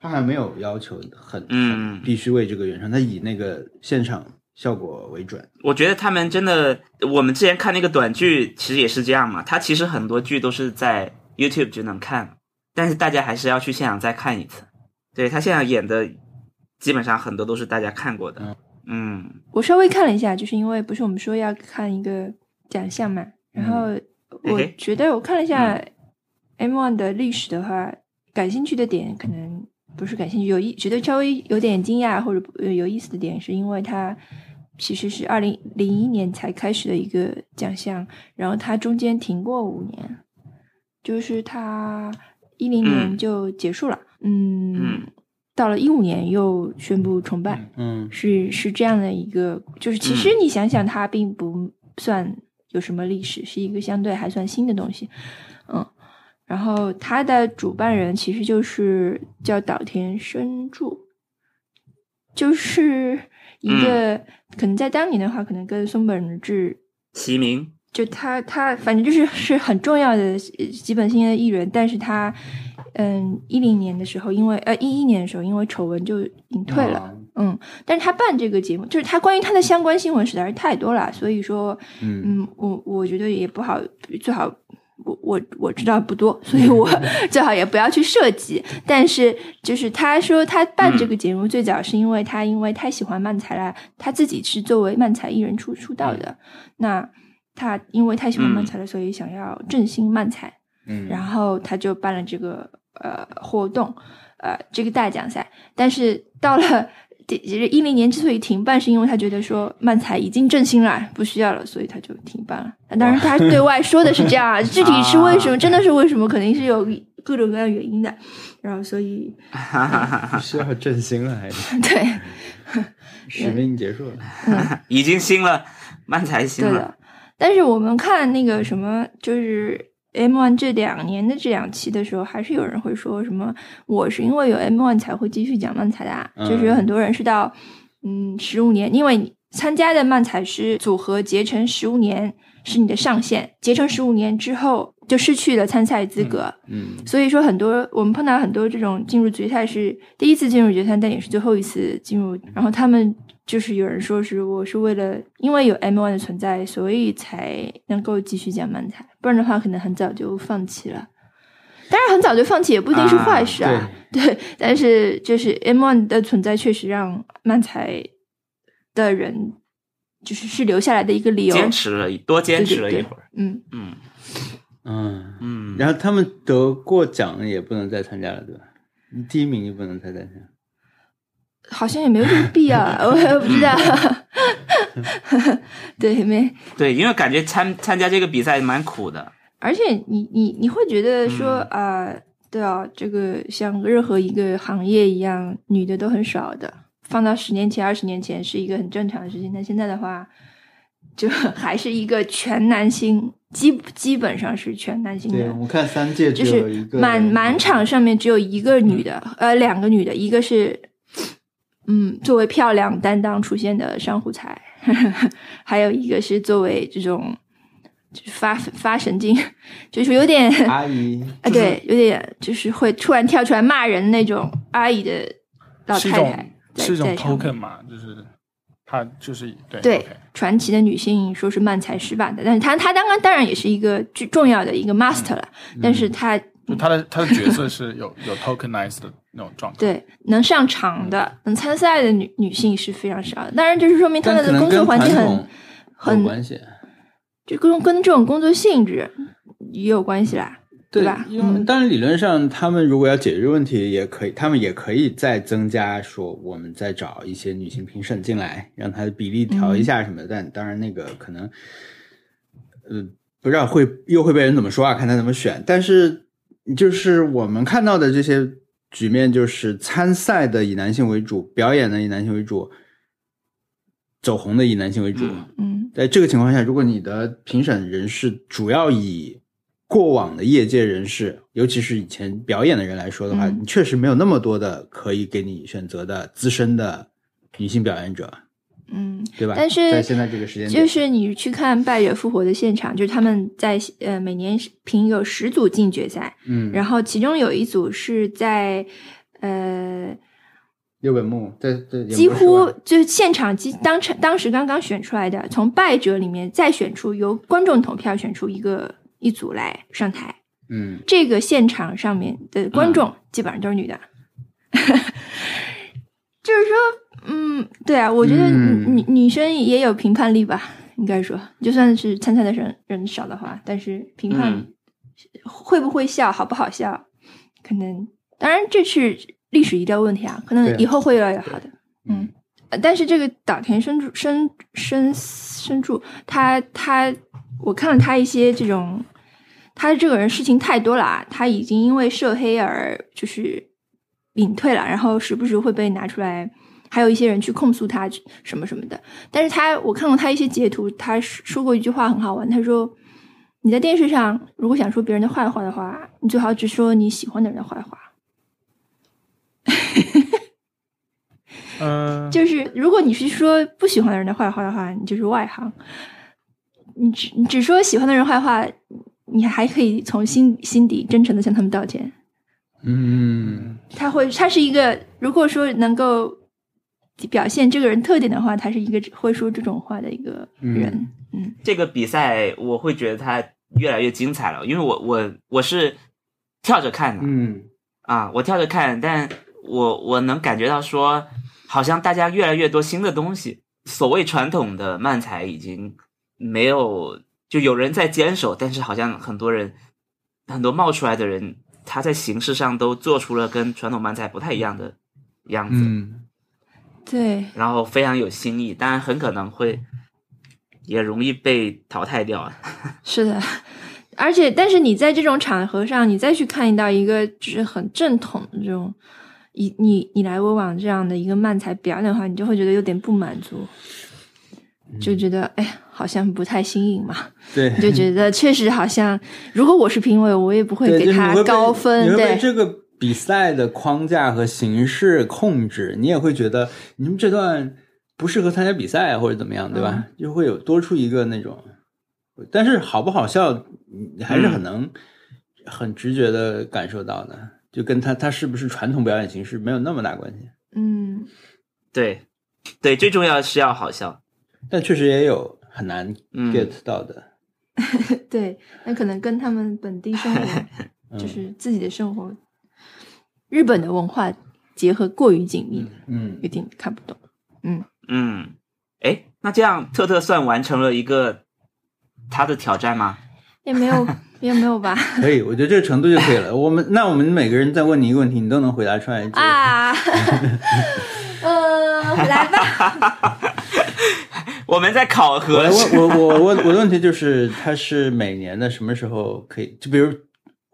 他还没有要求很嗯必须为这个原创，他以那个现场效果为准。我觉得他们真的，我们之前看那个短剧，其实也是这样嘛。他其实很多剧都是在 YouTube 就能看，但是大家还是要去现场再看一次。对他现场演的，基本上很多都是大家看过的。嗯。我稍微看了一下，就是因为不是我们说要看一个奖项嘛，然后我觉得我看了一下 M One 的历史的话，感兴趣的点可能不是感兴趣，有意觉得稍微有点惊讶或者呃有意思的点，是因为它其实是二零零一年才开始的一个奖项，然后它中间停过五年，就是它一零年嗯。就结束了，嗯嗯到了一五年又宣布重办。嗯是是这样的一个，就是其实嗯你想想，它并不算有什么历史，是一个相对还算新的东西，嗯。然后它的主办人其实就是叫岛田伸助，就是一个、可能在当年的话，可能跟松本智齐名，就他他反正就是是很重要的呃基本性的艺人，但是他嗯一零年的时候，因为呃一一年的时候，因为丑闻就隐退了。啊嗯，但是他办这个节目，就是他关于他的相关新闻实在是太多了，所以说，嗯嗯，我我觉得也不好，最好我我我知道不多，所以我 最好也不要去涉及。但是就是他说他办这个节目最早是因为他因为太喜欢漫才了，他自己是作为漫才艺人出出道的，那他因为太喜欢漫才了，所以想要振兴漫才，嗯，然后他就办了这个呃活动，呃这个大奖赛。但是到了一零年之所以停办，是因为他觉得说漫才已经振兴了，不需要了，所以他就停办了。当然，他对外说的是这样啊，具体是为什么，真的是为什么，肯定是有各种各样原因的。然后，所以哈哈哈哈，需要振兴了，还是 对使命结束了？已经兴了，漫才兴了。对的。但是我们看那个什么，就是 M One 这两年的这两期的时候，还是有人会说什么，我是因为有 M One 才会继续讲漫才的、啊，嗯就是有很多人是到嗯十五年，因为你参加的漫才师组合结成十五年是你的上限，结成十五年之后就失去了参赛资格。嗯所以说，很多我们碰到很多这种进入决赛是第一次进入决赛，但也是最后一次进入。然后他们就是有人说是我是为了因为有 M One 的存在，所以才能够继续讲漫才，不然的话可能很早就放弃了。当然，很早就放弃也不一定是坏事啊。对，但是就是 M One 的存在确实让漫才的人就是是留下来的一个理由。坚持了多坚持了一会儿，嗯，嗯嗯，嗯，然后他们得过奖也不能再参加了，对吧？你第一名就不能再参加。好像也没有这个必要啊，我也不知道。对，没。对，因为感觉参参加这个比赛蛮苦的，而且你你你会觉得说嗯啊、对啊，这个像任何一个行业一样，女的都很少的。放到十年前、二十年前是一个很正常的事情，但现在的话，就还是一个全男性，基基本上是全男性对，的。我看三届就是只有一个满满场上面只有一个女的，呃，两个女的，一个是，嗯，作为漂亮担当出现的上户彩，还有一个是作为这种就是发发神经，就是有点阿姨啊，对，有点就是会突然跳出来骂人那种阿姨的老是一种太太，是一种 token 嘛，就是她就是对传奇的女性说是慢才失败的，但是她她当然当然也是一个最重要的一个 master 了，但是她就他的他的角色是有有 tokenized 的那种状态。对，能上场的、能参赛的女女性是非常少的。当然，就是说明她但可能们的工作环境很很，关系。就跟跟这种工作性质也有关系啦，对吧？因为嗯，当然理论上，他们如果要解决问题，也可以，他们也可以再增加说，我们再找一些女性评审进来，让她的比例调一下什么的。但当然，那个可能，呃，不知道会又会被人怎么说啊？看他怎么选。但是就是我们看到的这些局面，就是参赛的以男性为主，表演的以男性为主，走红的以男性为主。嗯。嗯，在这个情况下，如果你的评审人士主要以过往的业界人士，尤其是以前表演的人来说的话，嗯。你确实没有那么多的可以给你选择的资深的女性表演者，嗯，对吧？但是在现在这个时间，就是你去看《败者复活》的现场，就是他们在呃每年评有十组进决赛，嗯，然后其中有一组是在呃六本木在在几乎就是现场即当场当时刚刚选出来的，从败者里面再选出由观众投票选出一个一组来上台。嗯。这个现场上面的观众基本上都是女的，就是说，嗯，对啊，我觉得嗯。女、女生也有评判力吧，应该说，就算是参赛的人人少的话，但是评判嗯。会不会笑，好不好笑，可能当然这是历史遗留问题啊，可能以后会越来越好的，嗯。呃但是这个岛田伸助伸伸伸助，他他，我看了他一些这种，他这个人事情太多了啊，他已经因为涉黑而就是隐退了，然后时不时会被拿出来，还有一些人去控诉他什么什么的。但是他我看过他一些截图，他说过一句话很好玩，他说：“你在电视上如果想说别人的坏话的话，你最好只说你喜欢的人的坏话。”嗯、就是如果你是说不喜欢的人的坏话的话，你就是外行。你只你只说喜欢的人坏话，你还可以从心心底真诚的向他们道歉。嗯他会，他是一个，如果说能够表现这个人特点的话，他是一个会说这种话的一个人。嗯这个比赛我会觉得他越来越精彩了，因为我我我是跳着看的，嗯啊，我跳着看，但我我能感觉到说，好像大家越来越多新的东西。所谓传统的漫才已经没有，就有人在坚守，但是好像很多人很多冒出来的人，他在形式上都做出了跟传统漫才不太一样的样子，嗯对，然后非常有新意，当然很可能会也容易被淘汰掉。是的。而且，但是你在这种场合上，你再去看到一个就是很正统的这种你你你来我往这样的一个漫才表演的话，你就会觉得有点不满足，就觉得哎，好像不太新颖嘛。对，你就觉得确实好像，如果我是评委，我也不会，给他高分。对，这个比赛的框架和形式控制，你也会觉得你们这段不适合参加比赛啊或者怎么样，对吧？就会有多出一个那种，但是好不好笑，你还是很能、很直觉的感受到的，就跟他他是不是传统表演形式没有那么大关系。嗯，对，对，最重要是要好笑。但确实也有很难嗯。get 到的，对，那可能跟他们本地生活，嗯 就是自己的生活，日本的文化结合过于紧密，嗯有点看不懂。嗯嗯，哎，那这样特特算完成了一个他的挑战吗？也没有，也没有吧？可以，我觉得这个程度就可以了。我们那我们每个人再问你一个问题，你都能回答出来。就啊，呃，来吧。我们在考核我我我我我的问题就是，它是每年的什么时候可以？就比如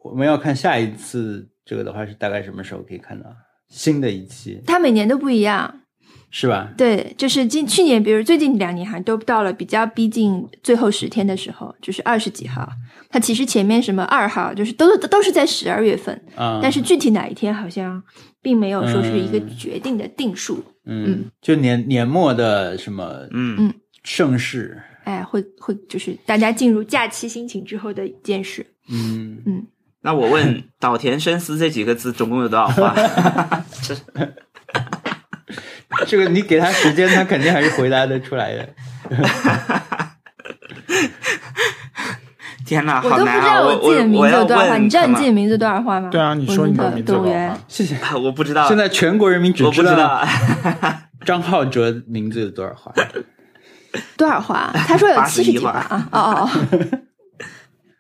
我们要看下一次这个的话，是大概什么时候可以看到？新的一期，它每年都不一样，是吧？对，就是今去年，比如最近两年还都到了比较逼近最后十天的时候，就是二十几号。它其实前面什么二号，就是都都是在十二月份，啊、但是具体哪一天好像并没有说是一个嗯。决定的定数。嗯，就年年末的什么嗯。嗯。盛世，哎，会会就是大家进入假期心情之后的一件事。嗯。嗯，那我问 岛田深思这几个字总共有多少话？这这个你给他时间，他肯定还是回答得出来的。天哪，我都不好难啊！知道我自己的名字有多少话，你知道你自己的名？字多少话吗？对啊，你说你的名字动物园吧。谢谢。我不知道，现在全国人民只我不知道道。张浩哲名字有多少话。多少话？他说有七十几话话啊！哦，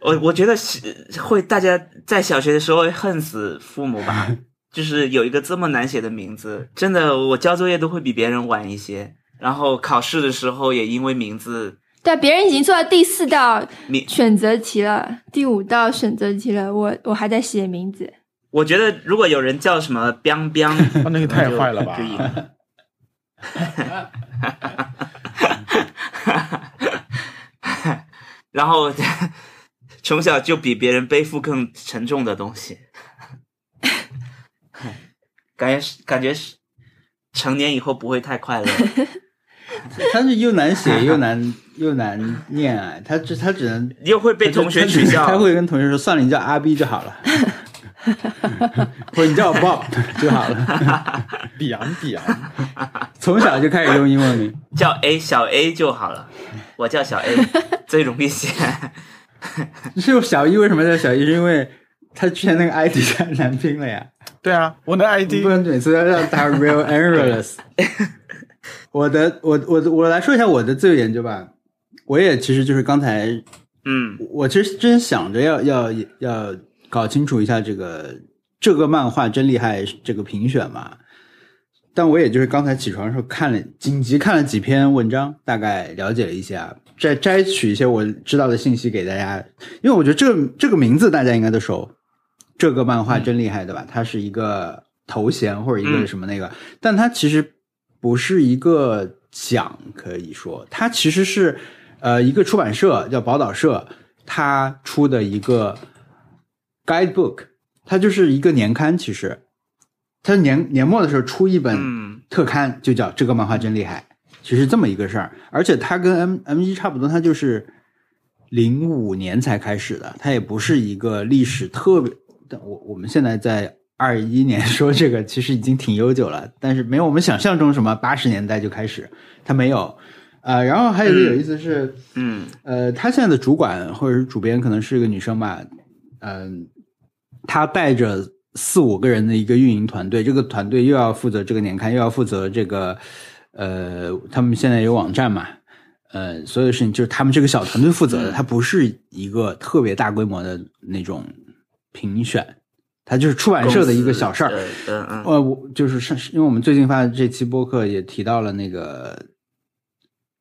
我我觉得是会大家在小学的时候会恨死父母吧，就是有一个这么难写的名字，真的我交作业都会比别人晚一些，然后考试的时候也因为名字，对，别人已经做到第四道选择题了，第五道选择题了，我我还在写名字。我觉得如果有人叫什么 biang biang，哦那个太坏了吧就就赢了 然后从小就比别人背负更沉重的东西，感觉是感觉是成年以后不会太快乐。他是又难写又难又难念啊，他只他只能又会被同学取笑，他会跟同学说算了，你叫阿 B 就好了。或者你叫我 Bob 就好了。比昂比昂，从小就开始用英文名，叫 A 小 A 就好了，我叫小 A 最容易写。是小一为什么叫小一？是因为他之前那个 ID 太难拼了呀。对啊，我的 ID 不能每次都让他 real errorless。我的，我我我来说一下我的自由研究吧。我也其实就是刚才，嗯我其实真想着要要要搞清楚一下这个这个漫画真厉害这个评选嘛。但我也就是刚才起床的时候看了紧急看了几篇文章，大概了解了一下，再摘取一些我知道的信息给大家。因为我觉得这个这个名字大家应该都熟，这个漫画真厉害，对吧？它是一个头衔或者一个嗯。什么那个，但它其实不是一个奖，可以说。它其实是呃一个出版社叫宝岛社，它出的一个 guidebook，它就是一个年刊，其实。它年年末的时候出一本嗯。特刊，就叫这个漫画真厉害，其实这么一个事儿，而且它跟 M M 一差不多，它就是零五年才开始的，它也不是一个历史特别，但我我们现在在二一年 说这个其实已经挺悠久了，但是没有我们想象中什么八十年代就开始，它没有。呃，然后还有一个有意思是，嗯呃，他现在的主管或者是主编可能是一个女生吧，嗯、她带着四五个人的一个运营团队，这个团队又要负责这个年刊，又要负责这个，呃，他们现在有网站嘛，呃，所有事情就是他们这个小团队负责的，它不是一个特别大规模的那种评选，它就是出版社的一个小事儿。呃，我就是上，因为我们最近发的这期播客也提到了那个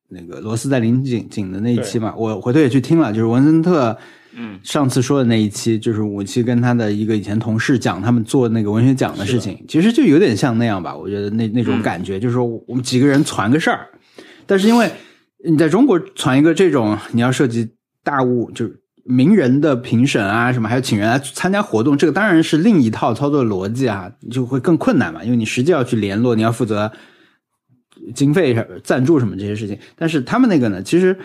那个罗斯在林景景的那一期嘛，我回头也去听了，就是文森特嗯。上次说的那一期，就是武器跟他的一个以前同事讲他们做那个文学奖的事情，其实就有点像那样吧，我觉得那那种嗯感觉，就是说我们几个人传个事儿，但是因为你在中国传一个这种，你要涉及大物，就是名人的评审啊什么，还有请人来参加活动，这个当然是另一套操作逻辑啊，就会更困难嘛，因为你实际要去联络，你要负责经费、赞助什么这些事情。但是他们那个呢，其实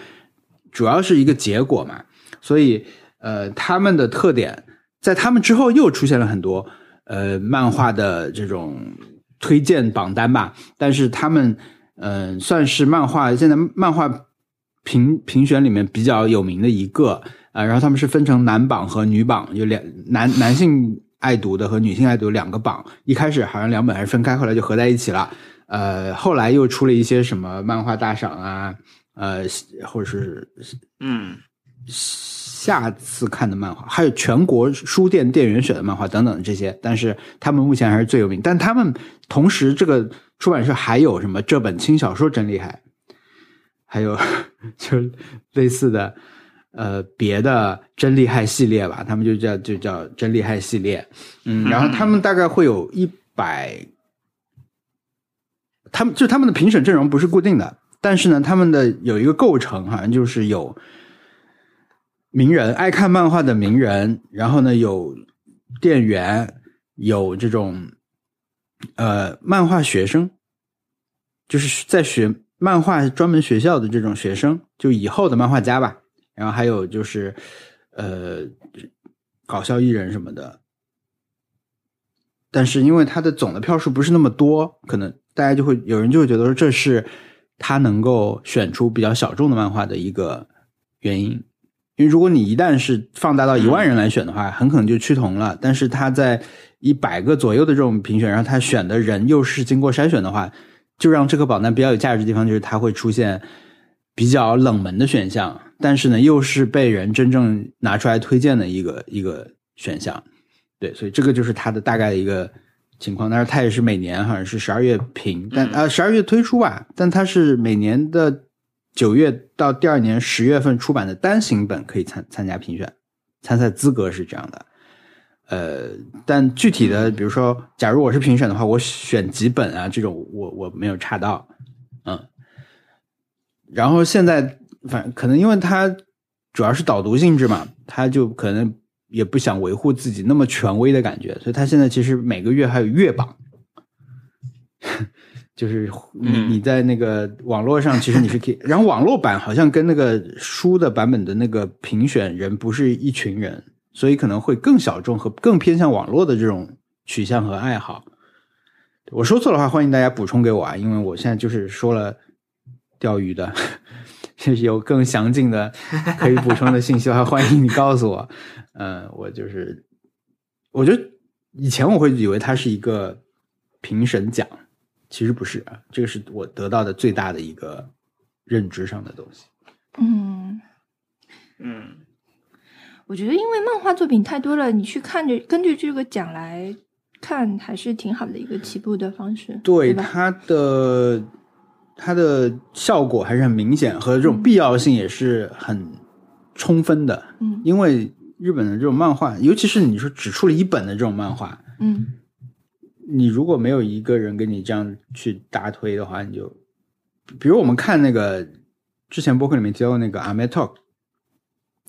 主要是一个结果嘛，所以呃，他们的特点在他们之后又出现了很多呃漫画的这种推荐榜单吧，但是他们嗯、呃算是漫画现在漫画评评选里面比较有名的一个啊、然后他们是分成男榜和女榜，有两男男性爱读的和女性爱读两个榜，一开始好像两本还是分开，后来就合在一起了。呃，后来又出了一些什么漫画大赏啊，呃，或者是嗯。下次看的漫画，还有全国书店店员选的漫画等等这些，但是他们目前还是最有名。但他们同时，这个出版社还有什么这本轻小说真厉害，还有 就类似的呃别的真厉害系列吧，他们就叫就叫真厉害系列。嗯，然后他们大概会有一百，他们就他们的评审阵容不是固定的，但是呢，他们的有一个构成，好像就是有名人爱看漫画的名人，然后呢有店员，有这种呃漫画学生，就是在学漫画专门学校的这种学生，就以后的漫画家吧。然后还有就是呃搞笑艺人什么的。但是因为它的总的票数不是那么多，可能大家就会有人就会觉得说这是他能够选出比较小众的漫画的一个原因。因为如果你一旦是放大到一万人来选的话，很可能就趋同了。但是他在一百个左右的这种评选，然后他选的人又是经过筛选的话，就让这个榜单比较有价值的地方就是它会出现比较冷门的选项，但是呢又是被人真正拿出来推荐的一个一个选项。对，所以这个就是它的大概的一个情况。但是它也是每年好像是十二月评，但啊十二月推出吧，但它是每年的九月到第二年十月份出版的单行本可以参参加评选，参赛资格是这样的。呃，但具体的，比如说，假如我是评审的话，我选几本啊，这种我我没有查到，嗯。然后现在反可能因为它主要是导读性质嘛，他就可能也不想维护自己那么权威的感觉，所以他现在其实每个月还有月榜，就是你嗯你在那个网络上，其实你是可以，然后网络版好像跟那个书的版本的那个评选人不是一群人，所以可能会更小众和更偏向网络的这种取向和爱好。我说错的话，欢迎大家补充给我啊，因为我现在就是说了钓鱼的，就 是有更详尽的可以补充的信息的话，欢迎你告诉我。嗯，我就是，我觉得以前我会以为它是一个评审奖，其实不是啊，这个是我得到的最大的一个认知上的东西。嗯，嗯，我觉得因为漫画作品太多了，你去看着根据这个奖来看，还是挺好的一个起步的方式，对？对它的它的效果还是很明显，和这种嗯必要性也是很充分的。嗯因为日本的这种漫画，尤其是你说只出了一本的这种漫画，嗯你如果没有一个人跟你这样去搭推的话，你就比如我们看那个之前播客里面提到的那个《阿妹 Talk》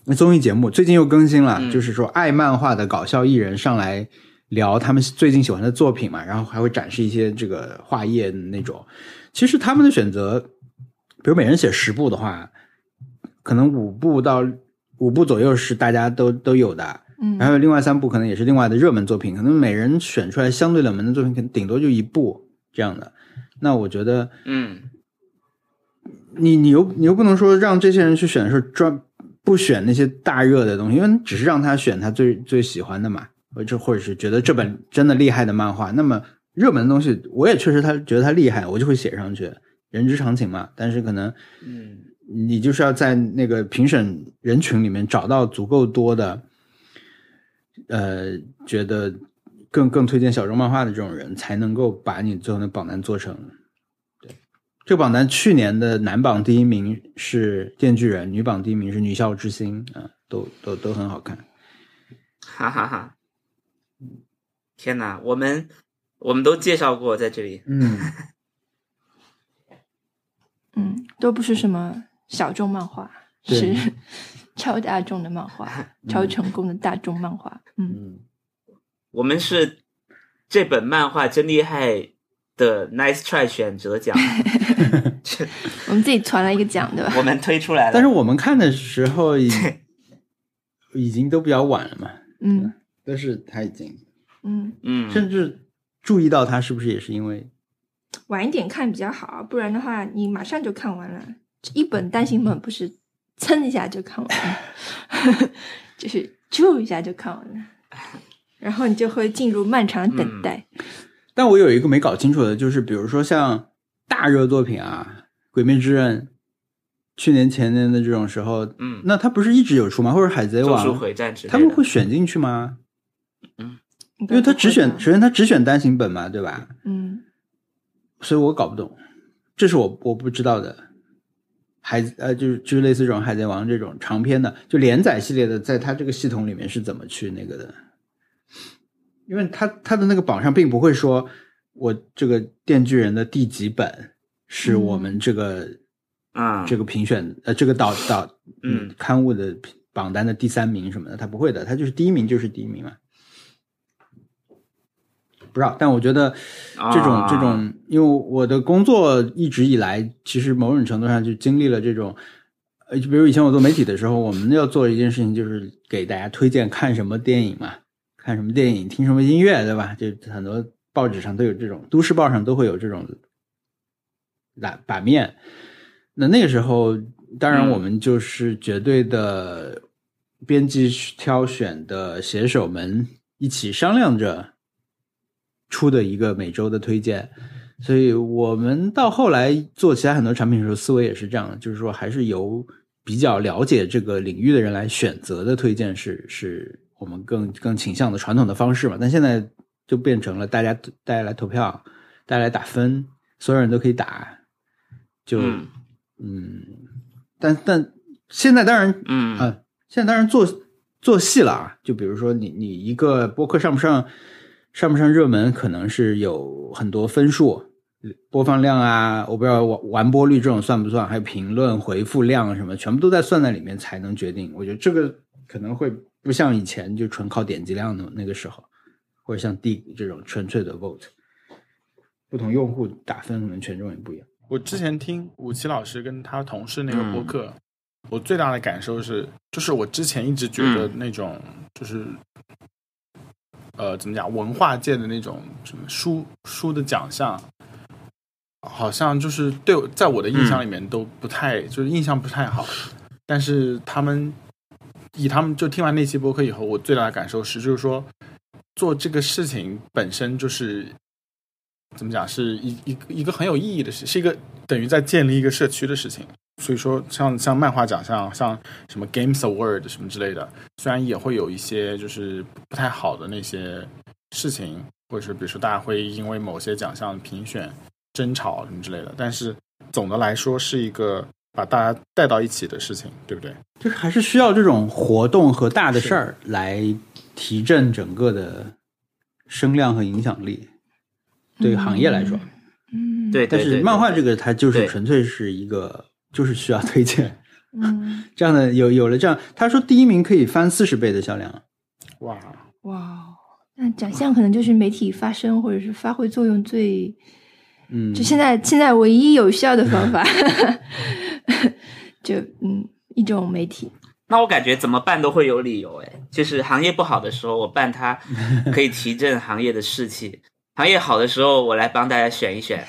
那综艺节目，最近又更新了，嗯就是说爱漫画的搞笑艺人上来聊他们最近喜欢的作品嘛，然后还会展示一些这个画页那种。其实他们的选择，比如每人写十部的话，可能五部到五部左右是大家都都有的，嗯，然后另外三部可能也是另外的热门作品，可能每人选出来相对冷门的作品，可能顶多就一部这样的。那我觉得嗯，你你又你又不能说让这些人去选的时候专不选那些大热的东西，因为只是让他选他最最喜欢的嘛，或者或者是觉得这本真的厉害的漫画。那么热门的东西，我也确实他觉得他厉害，我就会写上去，人之常情嘛。但是可能嗯，你就是要在那个评审人群里面找到足够多的，呃，觉得更更推荐小众漫画的这种人，才能够把你最后的榜单做成。对，这个榜单去年的男榜第一名是《电锯人》，女榜第一名是《女校之星》啊，都都都很好看。哈哈哈。天哪，我们我们都介绍过在这里，嗯，嗯，都不是什么小众漫画，对是超大众的漫画，超成功的大众漫画。嗯，嗯，我们是这本漫画真厉害的 Nice Try 选择奖，我们自己传了一个奖，对吧？我们推出来了。但是我们看的时候已已经都比较晚了嘛，嗯但是他已经嗯，嗯，甚至注意到他是不是也是因为晚一点看比较好，不然的话你马上就看完了。一本单行本不是蹭一下就看完了，就是啾一下就看完了，然后你就会进入漫长等待。但我有一个没搞清楚的，就是比如说像大热作品啊，《鬼灭之刃》，去年前年的这种时候，嗯，那它不是一直有出吗？或者《海贼王咒术》，回战之类的，他们会选进去吗？嗯因为他只选，首先他只选单行本嘛，对吧？嗯所以我搞不懂，这是我我不知道的。海呃，就是就是类似这种《海贼王》这种长篇的，就连载系列的，在它这个系统里面是怎么去那个的？因为它它的那个榜上并不会说，我这个《电锯人》的第几本是我们这个、啊，这个评选呃这个导导嗯刊物的榜单的第三名什么的，它不会的，它就是第一名就是第一名嘛。不知道，但我觉得这种、啊这种，因为我的工作一直以来，其实某种程度上就经历了这种，呃，就比如以前我做媒体的时候，我们要做一件事情，就是给大家推荐看什么电影嘛，看什么电影，听什么音乐，对吧？就很多报纸上都有这种，都市报上都会有这种版版面。那那个时候，当然嗯我们就是绝对的编辑挑选的写手们一起商量着出的一个每周的推荐，所以我们到后来做其他很多产品的时候，思维也是这样的，就是说还是由比较了解这个领域的人来选择的推荐是是我们更更倾向的传统的方式嘛。但现在就变成了大家大家来投票，大家来打分，所有人都可以打，就嗯。嗯，但但现在当然嗯。啊，现在当然做做细了啊，就比如说你你一个播客上不上上不上热门，可能是有很多分数，播放量啊，我不知道完完播率这种算不算，还有评论回复量什么，全部都在算在里面才能决定。我觉得这个可能会不像以前就纯靠点击量的那个时候，或者像 D 这种纯粹的 vote，不同用户打分可能权重也不一样。我之前听武奇老师跟他同事那个播客，我最大的感受是，就是我之前一直觉得那种就是。呃，怎么讲？文化界的那种什么书书的奖项，好像就是对在我的印象里面都不太，就是印象不太好。但是他们以他们就听完那期播客以后，我最大的感受是，就是说做这个事情本身就是怎么讲，是一一一个很有意义的事，是一个等于在建立一个社区的事情。所以说，像像漫画奖项，像什么 Games Award 什么之类的，虽然也会有一些就是不太好的那些事情，或者是比如说大家会因为某些奖项评选争吵什么之类的，但是总的来说是一个把大家带到一起的事情，对不对？就是还是需要这种活动和大的事儿来提振整个的声量和影响力，对于行业来说。嗯，对，但是漫画这个，它就是纯粹是一个。就是需要推荐，嗯，这样的有有了这样，他说第一名可以翻四十倍的销量，哇。哇，那奖项可能就是媒体发声或者是发挥作用最，嗯，就现在现在唯一有效的方法，就嗯一种媒体。那我感觉怎么办都会有理由哎，就是行业不好的时候，我办它可以提振行业的士气；行业好的时候，我来帮大家选一选，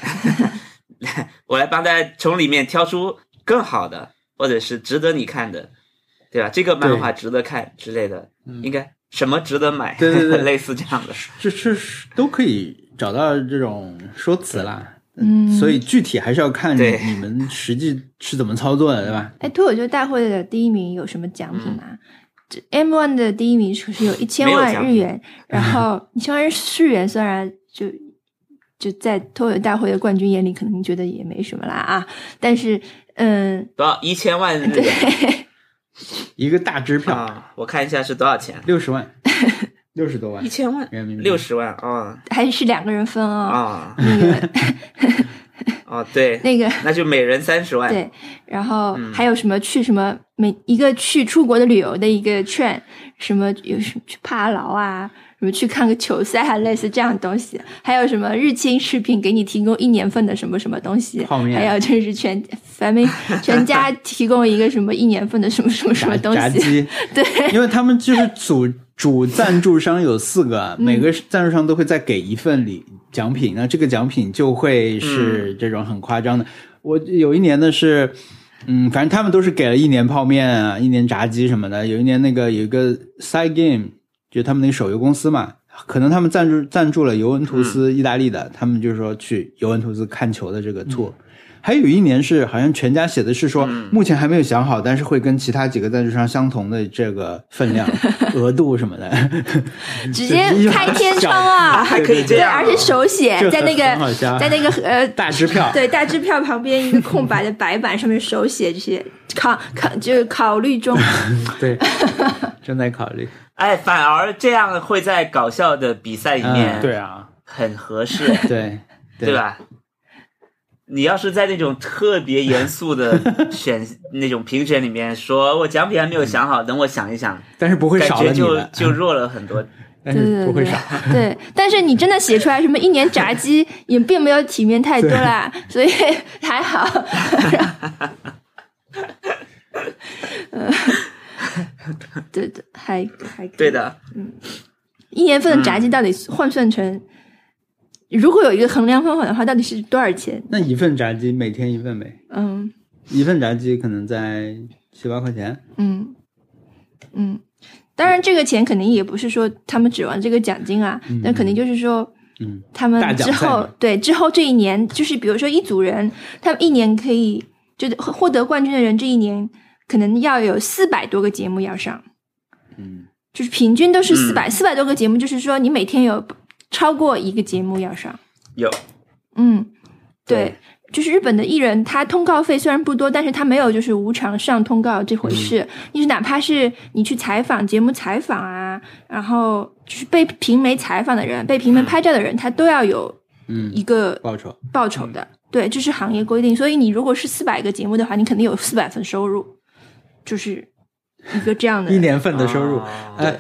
我来帮大家从里面挑出。更好的，或者是值得你看的，对吧？这个漫画值得看之类的，应该什么值得买？对对对，类似这样的，这是都可以找到这种说辞啦。嗯，所以具体还是要看你们实际是怎么操作的，对吧？哎，脱口秀大会的第一名有什么奖品吗？这 M One 的第一名可是有一千万日元，然后 一千万日元虽然就就在脱口秀大会的冠军眼里，可能觉得也没什么啦啊，但是。嗯，多少？一千万日元？一个大支票、啊，我看一下是多少钱？六十万，六十多万，一千万。人民币，六十万啊，还是两个人分哦。啊，那个，哦，对，那个，那就每人三十万。对，然后还有什么去什么每一个去出国的旅游的一个券，什么有什么去帕劳啊。什么去看个球赛啊，类似这样的东西，还有什么日清食品给你提供一年份的什么什么东西，泡面。还有就是全反正 全家提供一个什么一年份的什么什么什么东西，炸鸡，对，因为他们就是主主赞助商有四个，每个赞助商都会再给一份礼奖品，那这个奖品就会是这种很夸张的。我有一年的是，嗯，反正他们都是给了一年泡面啊，一年炸鸡什么的。有一年那个有一个 side game。就他们那个手游公司嘛，可能他们赞助赞助了尤文图斯意大利的，他们就是说去尤文图斯看球的这个 tour。还有一年是好像全家写的是说，目前还没有想好，但是会跟其他几个赞助商相同的这个分量、额度什么的，直接开天窗啊，还可以这样，而且手写在那个在那个呃大支票，对大支票旁边一个空白的白板上面手写这些考考就是考虑中，对，正在考虑。哎，反而这样会在搞笑的比赛里面，对啊，很合适，对 对。吧？你要是在那种特别严肃的 选那种评选里面，说我奖品还没有想好，等我想一想，但是不会少了就就弱了很多，但是不会少。对，但是你真的写出来什么一年炸鸡，也并没有体面太多啦，所以还好。嗯。对的，还还对的，嗯，一年份的炸鸡到底换算成，如果有一个衡量方法的话，到底是多少钱？那一份炸鸡每天一份呗，嗯，一份炸鸡可能在七八块钱，嗯。嗯，当然这个钱肯定也不是说他们指望这个奖金啊，那肯定就是说，嗯，他们之后对之后这一年，就是比如说一组人，他们一年可以就获得冠军的人这一年。可能要有四百多个节目要上，嗯，就是平均都是四百四百多个节目，就是说你每天有超过一个节目要上，有，嗯，对，就是日本的艺人，他通告费虽然不多，但是他没有就是无偿上通告这回事，你是哪怕是你去采访节目采访啊，然后就是被评媒采访的人，被评媒拍照的人，他都要有嗯。一个报酬。报酬的，对，这是行业规定，所以你如果是四百个节目的话，你肯定有四百份收入。就是一个这样的 一年份的收入，哎，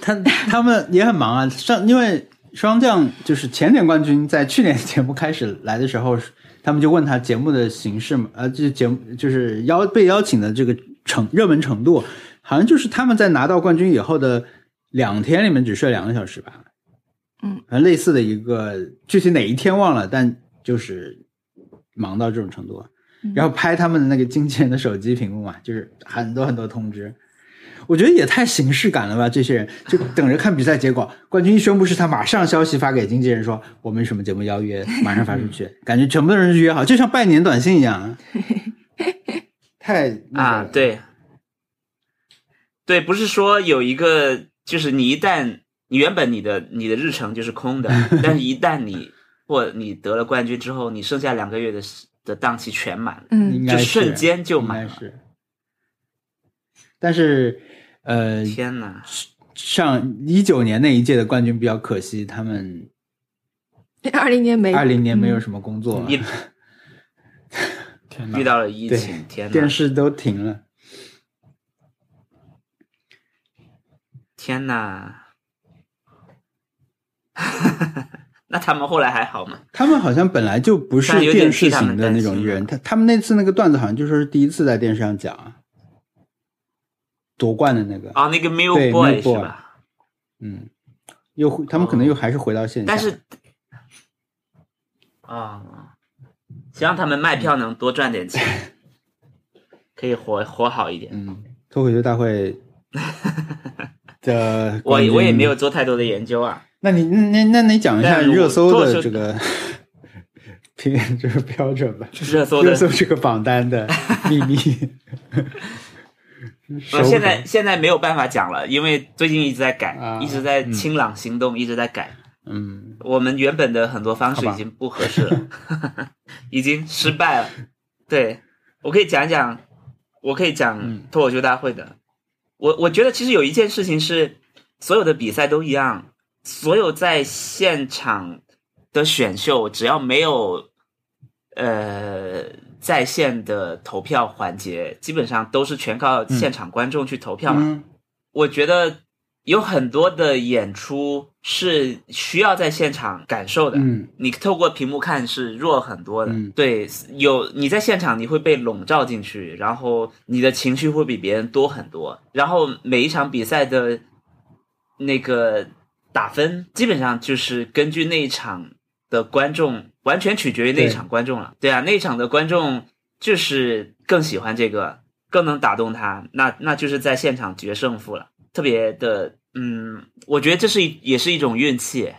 他他他们也很忙啊。上因为双降就是前年冠军，在去年节目开始来的时候，他们就问他节目的形式嘛，呃，这节目就是邀被邀请的这个程热门程度，好像就是他们在拿到冠军以后的两天里面只睡两个小时吧。嗯，反正类似的一个具体哪一天忘了，但就是忙到这种程度。然后拍他们的那个经纪人的手机屏幕嘛，就是很多很多通知。我觉得也太形式感了吧！这些人就等着看比赛结果，冠军一宣布是他，马上消息发给经纪人说我们什么节目邀约，马上发出去，感觉全部的人是约好，就像拜年短信一样。太啊，对，对，不是说有一个，就是你一旦你原本你的你的日程就是空的，但是一旦你或你得了冠军之后，你剩下两个月的时的档期全满了，嗯应该就是瞬间就满了。是。但是，呃，天哪！上一九年那一届的冠军比较可惜，他们二零年没二零年没有什么工作，遇天哪遇！到了疫情，天哪！电视都停了。天哪！那他们后来还好吗？他们好像本来就不是电视型的那种艺人，他他们那次那个段子好像就说是第一次在电视上讲啊，夺冠的那个，哦，那个 Mill Boy 是吧？嗯，又他们可能又还是回到线下，但是啊、希望他们卖票能多赚点钱，可以活活好一点。嗯，脱口秀大会的 我我也没有，做太多的研究啊。那你那那你讲一下热搜的这个 评这个标准吧，热搜的热搜这个榜单的秘密。呃，现在现在没有办法讲了，因为最近一直在改，啊一直在清朗行动，一直在改。嗯，我们原本的很多方式已经不合适了，已经失败了。对我可以讲一讲，我可以讲嗯脱口秀大会的。我我觉得其实有一件事情是，所有的比赛都一样，所有在现场的选秀，只要没有呃在线的投票环节，基本上都是全靠现场观众去投票嘛。嗯我觉得有很多的演出是需要在现场感受的。嗯你透过屏幕看是弱很多的。嗯对，有你在现场你会被笼罩进去，然后你的情绪会比别人多很多。然后每一场比赛的那个打分，基本上就是根据那一场的观众，完全取决于那一场观众了。对啊，那一场的观众就是更喜欢这个，更能打动他，那那就是在现场决胜负了。特别的，嗯，我觉得这是也是一种运气，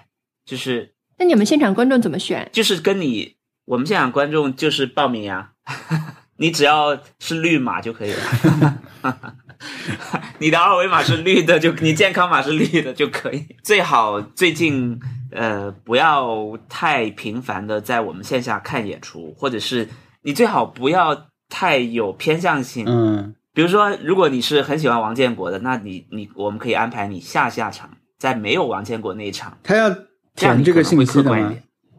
就是那你们现场观众怎么选？就是跟你我们现场观众就是报名呀，你只要是绿码就可以了。你的二维码是绿的，就你健康码是绿的就可以。最好最近呃不要太频繁的在我们线下看演出，或者是你最好不要太有偏向性。嗯比如说，如果你是很喜欢王建国的，那你你我们可以安排你下下场，在没有王建国那一场，他要填这个信息的吗。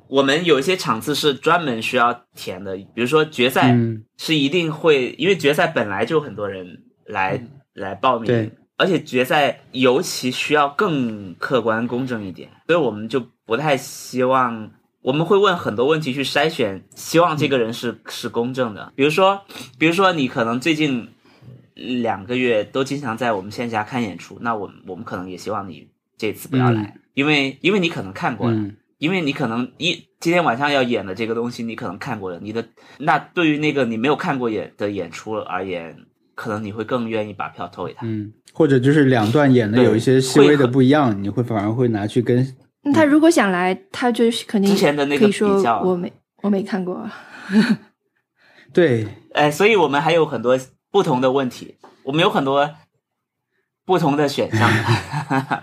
我们有一些场次是专门需要填的，比如说决赛嗯是一定会，因为决赛本来就很多人来、来报名，对，而且决赛尤其需要更客观公正一点，所以我们就不太希望。我们会问很多问题去筛选，希望这个人是是公正的。比如说，比如说你可能最近两个月都经常在我们线下看演出，那我们我们可能也希望你这次不要来，因为因为你可能看过了，嗯。因为你可能一今天晚上要演的这个东西，你可能看过了，你的那对于那个你没有看过演的演出而言，可能你会更愿意把票投给他。嗯，或者就是两段演的有一些细微的不一样，你会反而会拿去跟那他如果想来，他就是肯定之前的那个可以说比较我没我没看过。对哎，所以我们还有很多不同的问题，我们有很多不同的选项，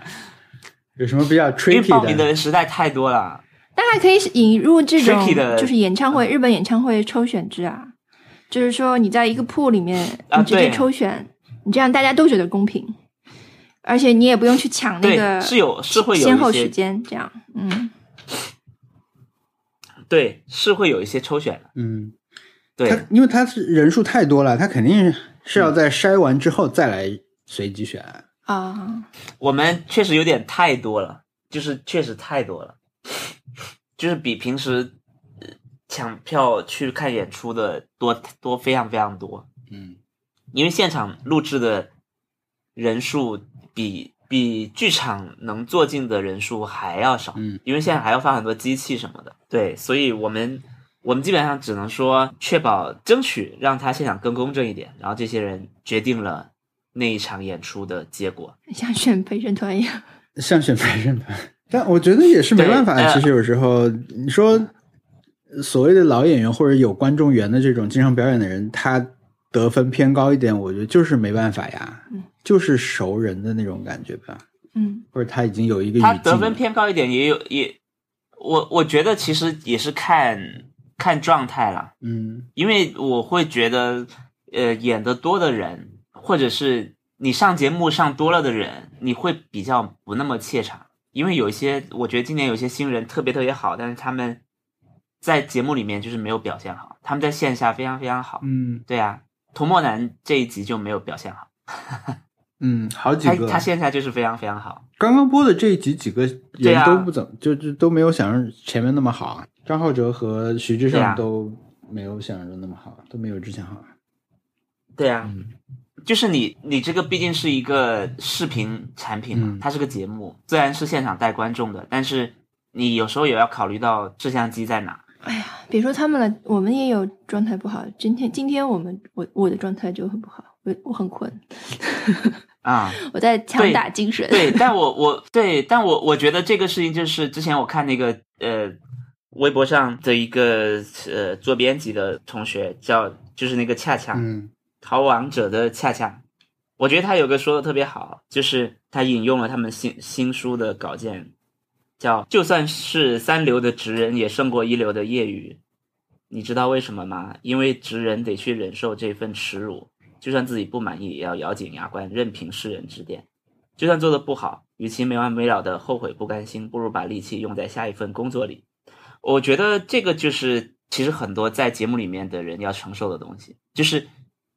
有什么比较因为报 tricky 名的人实在太多了。但还可以引入这种 Tricky 的就是演唱会，日本演唱会抽选制啊，就是说你在一个铺里面，啊你直接抽选，你这样大家都觉得公平，而且你也不用去抢那，个是有是会有先后时间，这样，嗯，对是会有一些抽选的，嗯，对。他因为他是人数太多了，他肯定是要在筛完之后再来随机选。啊，我们确实有点太多了，就是确实太多了，就是比平时呃抢票去看演出的多多非常非常多。嗯，因为现场录制的人数比比剧场能坐进的人数还要少，嗯，因为现在还要放很多机器什么的，对，所以我们我们基本上只能说确保争取让他现场更公正一点，然后这些人决定了那一场演出的结果。像选陪审团一样。像选陪审团，但我觉得也是没办法。其实有时候你说所谓的老演员或者有观众缘的这种经常表演的人，他得分偏高一点，我觉得就是没办法呀，嗯。就是熟人的那种感觉吧，嗯。或者他已经有一个他得分偏高一点，也有也，我我觉得其实也是看看状态了，嗯。因为我会觉得，呃，演的多的人，或者是你上节目上多了的人，你会比较不那么怯场，因为有一些，我觉得今年有些新人特别特别好，但是他们在节目里面就是没有表现好，他们在线下非常非常好，嗯对啊，涂墨南这一集就没有表现好，嗯，好几个他他线下就是非常非常好，刚刚播的这一集几个人都不怎么，就就都没有想象前面那么好啊。张浩哲和徐志胜都没有想象中那么好，都没有之前好。对啊，嗯就是你你这个毕竟是一个视频产品嘛，嗯它是个节目，虽然是现场带观众的，但是你有时候也要考虑到摄像机在哪。哎呀，别说他们了，我们也有状态不好。今天今天我们我我的状态就很不好，我我很困，啊、我在强打精神。对，但我我对，但我我觉得这个事情就是之前我看那个呃微博上的一个呃做编辑的同学叫就是那个恰恰，嗯逃亡者的恰恰，我觉得他有个说的特别好，就是他引用了他们新新书的稿件，叫“就算是三流的职人，也胜过一流的业余”。你知道为什么吗？因为职人得去忍受这份耻辱，就算自己不满意，也要咬紧牙关，任凭世人指点。就算做的不好，与其没完没了的后悔不甘心，不如把力气用在下一份工作里。我觉得这个就是其实很多在节目里面的人要承受的东西，就是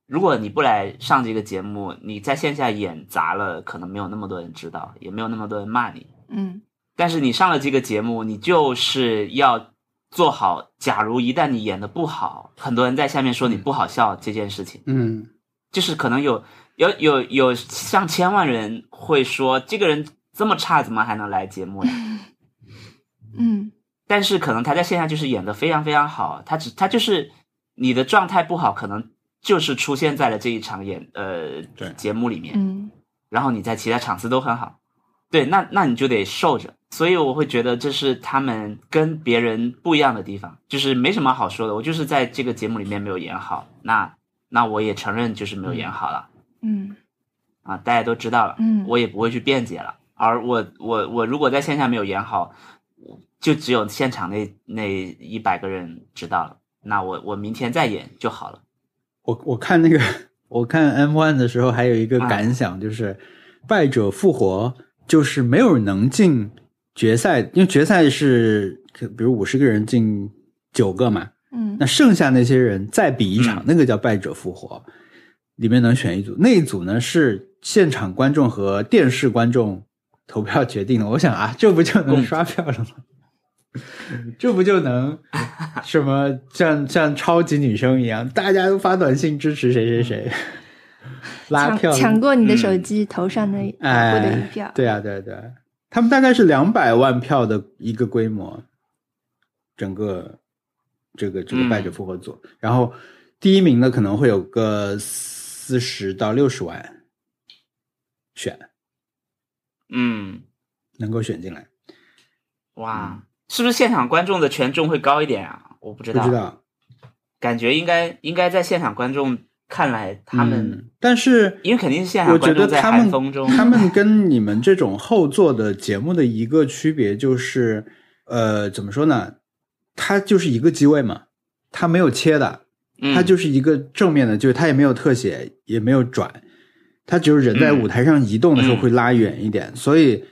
如果你不来上这个节目，你在线下演砸了，可能没有那么多人知道，也没有那么多人骂你。嗯但是你上了这个节目，你就是要做好，假如一旦你演的不好，很多人在下面说你不好笑这件事情，嗯。就是可能有有有有上千万人会说这个人这么差，怎么还能来节目呀？嗯。但是可能他在线下就是演的非常非常好，他只他就是你的状态不好，可能就是出现在了这一场演呃对。节目里面，嗯。然后你在其他场次都很好，对，那那你就得受着。所以我会觉得这是他们跟别人不一样的地方，就是没什么好说的。我就是在这个节目里面没有演好，那那我也承认就是没有演好了、嗯啊，大家都知道了，嗯我也不会去辩解了。而我我我如果在线下没有演好，就只有现场那那一百个人知道了，那我我明天再演就好了。我我看那个，我看 M One 的时候，还有一个啊感想，就是败者复活，就是没有能进决赛，因为决赛是比如五十个人进九个嘛，嗯。那剩下那些人再比一场，嗯。那个叫败者复活，里面能选一组，那一组呢是现场观众和电视观众投票决定的。我想啊，这不就能刷票了吗？这不就能什么像像超级女生一样，大家都发短信支持谁谁谁，拉票。抢过你的手机头上的打过的一哎票。，对啊，对啊对啊，他们大概是两百万票的一个规模，整个这个这个嗯败者复活组，然后第一名的可能会有个四十到六十万选。嗯，能够选进来，哇，是不是现场观众的权重会高一点啊？我不知道，不知道。感觉应该应该在现场观众看来，他们、嗯但是因为肯定是现场我觉观众在得他们寒风中，他们跟你们这种后做的节目的一个区别就是，呃，怎么说呢？它就是一个机位嘛，它没有切的，嗯。它就是一个正面的，就是它也没有特写，也没有转，它只有人在舞台上移动的时候嗯。会拉远一点，所以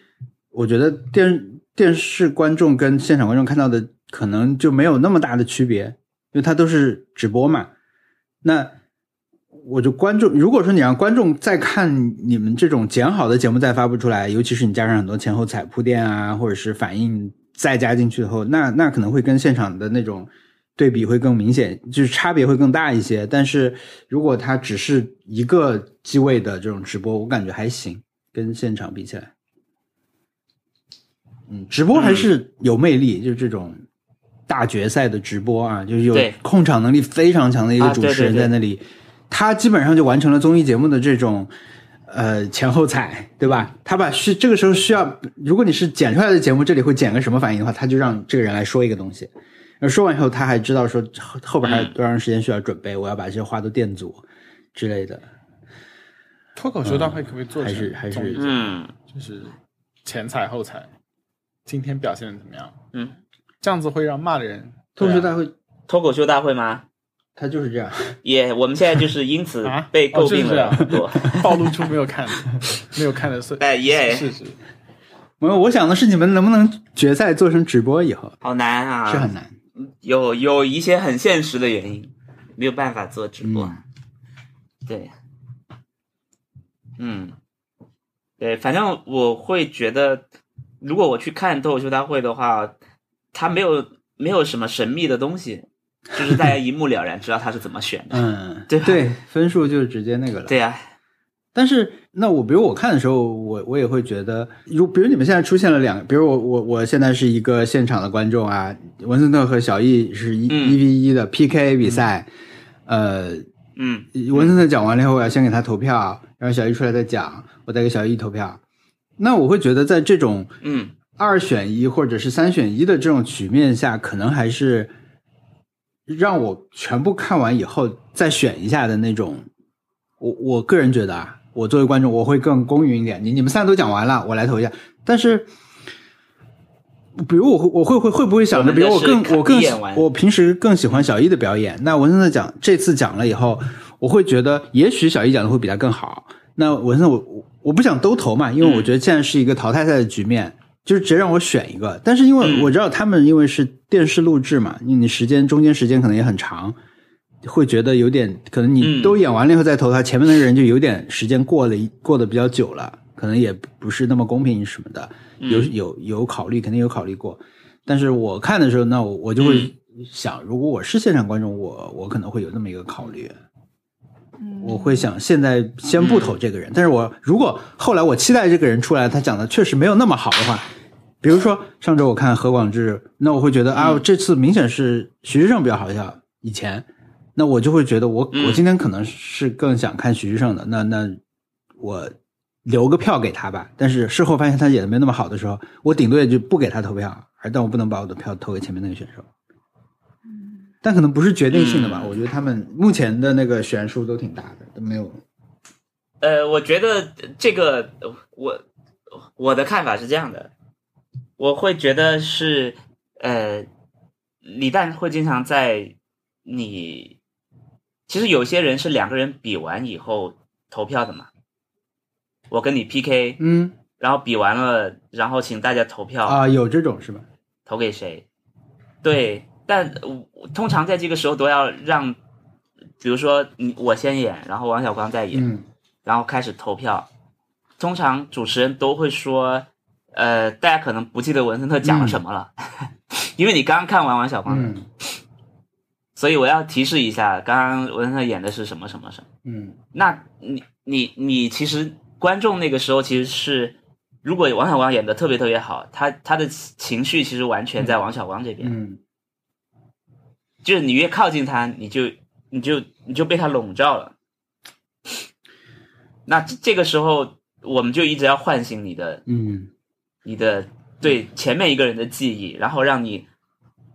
我觉得电电视观众跟现场观众看到的可能就没有那么大的区别，因为它都是直播嘛。那我就观众，如果说你让观众再看你们这种剪好的节目再发布出来，尤其是你加上很多前后彩铺垫啊，或者是反应再加进去以后，那那可能会跟现场的那种对比会更明显，就是差别会更大一些。但是如果它只是一个机位的这种直播，我感觉还行，跟现场比起来，嗯，直播还是有魅力，就是这种大决赛的直播啊，就是有控场能力非常强的一个啊主持人在那里，他基本上就完成了综艺节目的这种。呃，前后彩，对吧？他把需这个时候需要，如果你是剪出来的节目，这里会剪个什么反应的话，他就让这个人来说一个东西，而说完以后，他还知道说后后边还有多长时间需要准备，我要把这些话都垫足之类的，脱口秀大会可不可以做成还是还是综艺嗯就是前彩后彩，今天表现的怎么样？嗯，这样子会让骂的人脱口秀大会，脱口秀大会吗？他就是这样。也、我们现在就是因此啊被诟病哦就是这样了很多。暴露出没有看没有看的是哎耶事实。没有，我想的是你们能不能决赛做成直播以后好难啊，是很难。有有一些很现实的原因，没有办法做直播。嗯对，嗯，对，反正我会觉得，如果我去看脱口秀大会的话，它没有没有什么神秘的东西，就是大家一目了然知道他是怎么选的。嗯，对对，分数就直接那个了。对呀、但是，那我比如我看的时候，我我也会觉得，如比如你们现在出现了两，比如我我我现在是一个现场的观众啊，文森特和小易是一嗯一 v 一的 PK 比赛，呃，嗯文森特讲完了以后，我要先给他投票，然后小易出来再讲，我再给小易投票。那我会觉得，在这种嗯二选一或者是三选一的这种局面下，可能还是让我全部看完以后再选一下的那种。我我个人觉得啊，我作为观众，我会更公允一点。你你们三个都讲完了，我来投一下。但是，比如我会我会会会不会想着，比如我更我更我平时更喜欢小易的表演。那文森特讲这次讲了以后，我会觉得也许小易讲的会比他更好。那文森我我不想都投嘛，因为我觉得现在是一个淘汰赛的局面，就是直接让我选一个。但是因为嗯我知道他们因为是电视录制嘛，你你时间中间时间可能也很长，会觉得有点可能你嗯都演完了以后再投他，前面那个人就有点时间过了过得比较久了，可能也不是那么公平什么的，有有有考虑，肯定有考虑过。但是我看的时候，那我我就会想，如果我是现场观众，我我可能会有那么一个考虑。嗯我会想现在先不投这个人，但是我如果后来我期待这个人出来，他讲的确实没有那么好的话，比如说上周我看何广智，那我会觉得啊，这次明显是徐志胜比较好笑，以前，那我就会觉得我嗯我今天可能是更想看徐志胜的，那那我留个票给他吧。但是事后发现他演的没那么好的时候，我顶多也就不给他投票，而但我不能把我的票投给前面那个选手。但可能不是决定性的吧，嗯我觉得他们目前的那个悬殊都挺大的，都没有。呃，我觉得这个呃我我的看法是这样的，我会觉得是呃，李诞会经常在你其实有些人是两个人比完以后投票的嘛，我跟你 PK，嗯然后比完了，然后请大家投票，啊，有这种是吧？投给谁？对，但我通常在这个时候都要让，比如说你我先演，然后王小光再演，嗯然后开始投票。通常主持人都会说，呃，大家可能不记得文森特讲了什么了，因为你刚刚看完王小光的，嗯所以我要提示一下，刚刚文森特演的是什么什么什么。嗯那你你你其实观众那个时候其实是，如果王小光演的特别特别好，他他的情绪其实完全在王小光这边。嗯就是你越靠近他，你就你就你就被他笼罩了。那这这个时候，我们就一直要唤醒你的嗯你的对前面一个人的记忆，然后让你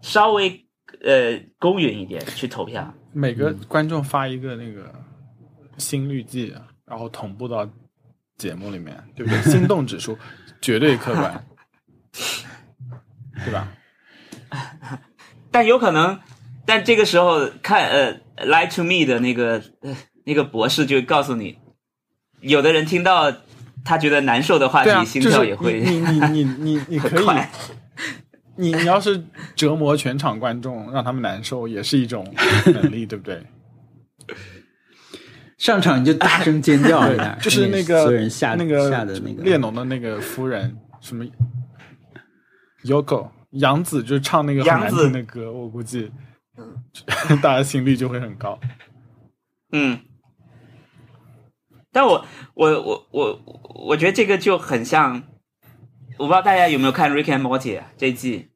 稍微呃公允一点去投票。每个观众发一个那个心率计，然后同步到节目里面，对不对？心动指数 绝对客观，对吧？但有可能，但这个时候看呃《Lie to Me》的那个、呃、那个博士就告诉你，有的人听到他觉得难受的话题，啊，心就是跳也会你你你你你 你可以，你你要是折磨全场观众，让他们难受，也是一种能力，对不对？上场你就大声尖叫一下，对，就是那个所有人吓那个吓的那个。列侬的那个夫人什么 Yoko 杨子，就唱那个很难杨子听的歌，我估计 大家心率就会很高。嗯，但我我我我我觉得这个就很像，我不知道大家有没有看《Rick and Morty》啊这一季，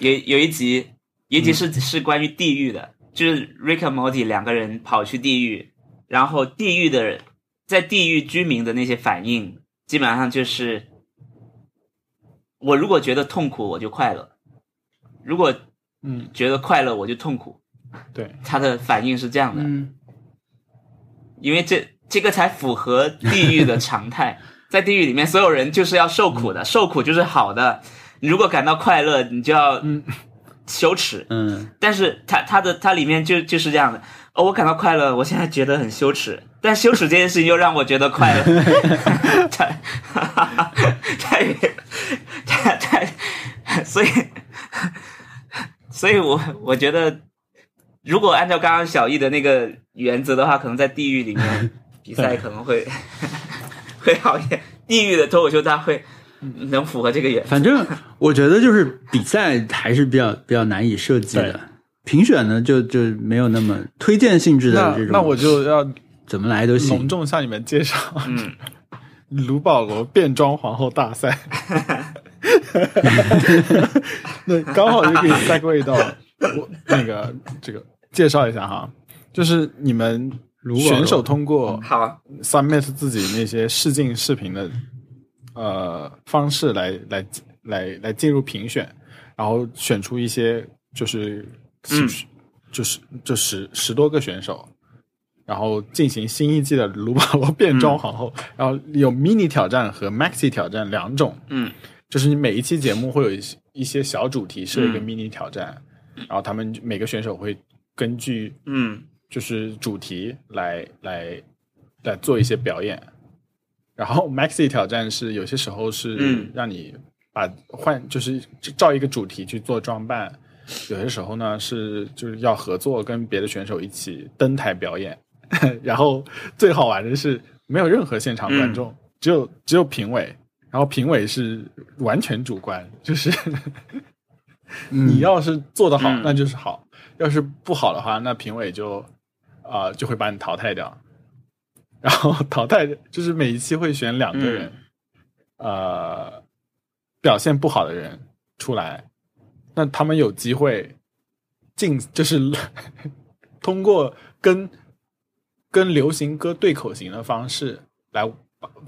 有有一集，有一集是、是关于地狱的，就是 Rick and Morty 两个人跑去地狱，然后地狱的在地狱居民的那些反应，基本上就是，我如果觉得痛苦，我就快乐；如果嗯，觉得快乐，我就痛苦。对，他的反应是这样的，嗯，因为这这个才符合地狱的常态。在地狱里面，所有人就是要受苦的，受苦就是好的。你如果感到快乐，你就要嗯羞耻。嗯，但是他他的他里面就就是这样的。哦，我感到快乐，我现在觉得很羞耻，但羞耻这件事情又让我觉得快乐。太太太太，所以所以我我觉得，如果按照刚刚小易的那个原则的话，可能在地狱里面 比赛可能会 会好一点。地狱的脱口秀大会能符合这个原则。反正我觉得就是比赛还是比较比较难以设计的，评选呢就就没有那么推荐性质的这种，那那我就要 怎么来都行隆。重向你们介绍嗯，卢保罗变装皇后大赛。那刚好就可以 segue 到我那个这个介绍一下哈，就是你们选手通过好。啊，submit 自己那些试镜视频的呃方式来来来来进入评选，然后选出一些就是嗯。就是就十十多个选手，然后进行新一季的卢保罗变装皇后，然后有 mini 挑战和 maxi 挑战两种，嗯就是你每一期节目会有一些一些小主题设一个嗯。mini 挑战，然后他们每个选手会根据嗯。就是主题来来来做一些表演。然后 Maxi 挑战是有些时候是嗯。让你把换就是照一个主题去做装扮，有些时候呢是就是要合作跟别的选手一起登台表演。然后最好玩的是没有任何现场观众，只有只有评委，然后评委是完全主观，就是 你要是做得好，嗯。那就是好；要是不好的话，那评委就啊、就会把你淘汰掉。然后淘汰就是每一期会选两个人，呃，表现不好的人出来，那他们有机会进，就是 通过跟跟流行歌对口型的方式来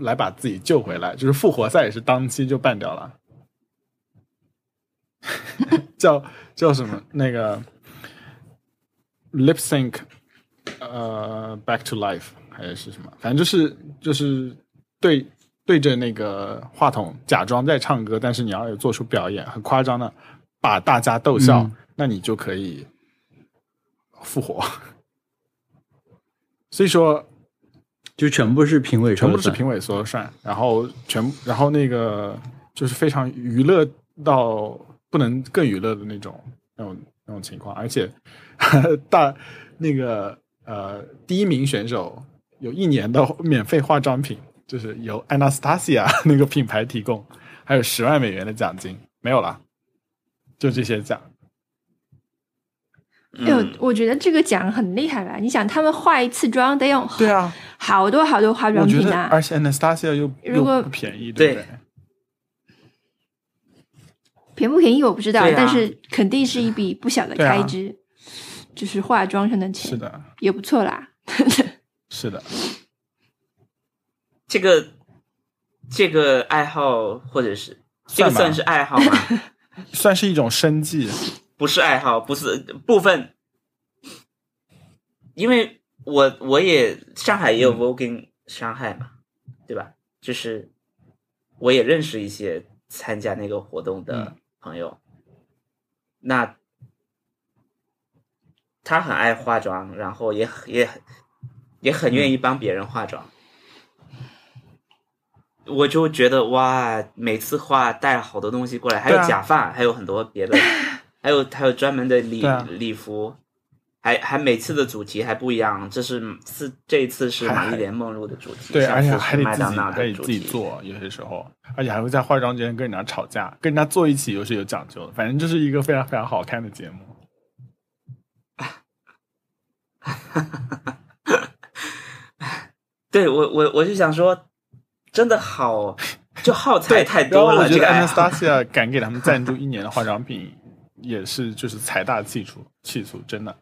来把自己救回来，就是复活赛也是当期就办掉了。叫叫什么？那个 lip sync，呃，back to life 还是什么？反正就是就是对对着那个话筒假装在唱歌，但是你要有做出表演，很夸张的把大家逗笑，嗯那你就可以复活。所以说，就全部是评委全，部是评委说了算，然后全然后那个就是非常娱乐到不能更娱乐的那种那种那种情况，而且 大那个呃第一名选手有一年的免费化妆品，就是由 Anastasia 那个品牌提供，还有十万美元的奖金，没有了，就这些奖。哎呦嗯，我觉得这个奖很厉害吧？你想，他们化一次妆得用对啊，好多好多化妆品啊而！且 Anastasia 又如果又不便宜，对不对对？便不便宜我不知道，啊但是肯定是一笔不小的开支，就是化妆上的钱，是的，也不错啦。是的，这个这个爱好或者是这个算是爱好吗？算是一种生计。不是爱好，不是部分，因为我我也上海也有 Voguing 上海嘛，对吧？就是我也认识一些参加那个活动的朋友，那他很爱化妆，然后也也很也很愿意帮别人化妆。我就觉得哇，每次画带了好多东西过来，还有假发，还有很多别的，还有还有专门的礼、啊。礼服，还还每次的主题还不一样。这是是这一次是玛丽莲梦露的主题，对，而且还得自己还得自己。做，有些时候，而且还会在化妆间跟人家吵架，跟人家坐一起又是有讲究的。反正这是一个非常非常好看的节目。对我我我就想说，真的好，就耗材太多了。我觉得这个 Anastasia 敢给他们赞助一年的化妆品，也是就是财大气粗，气粗真的。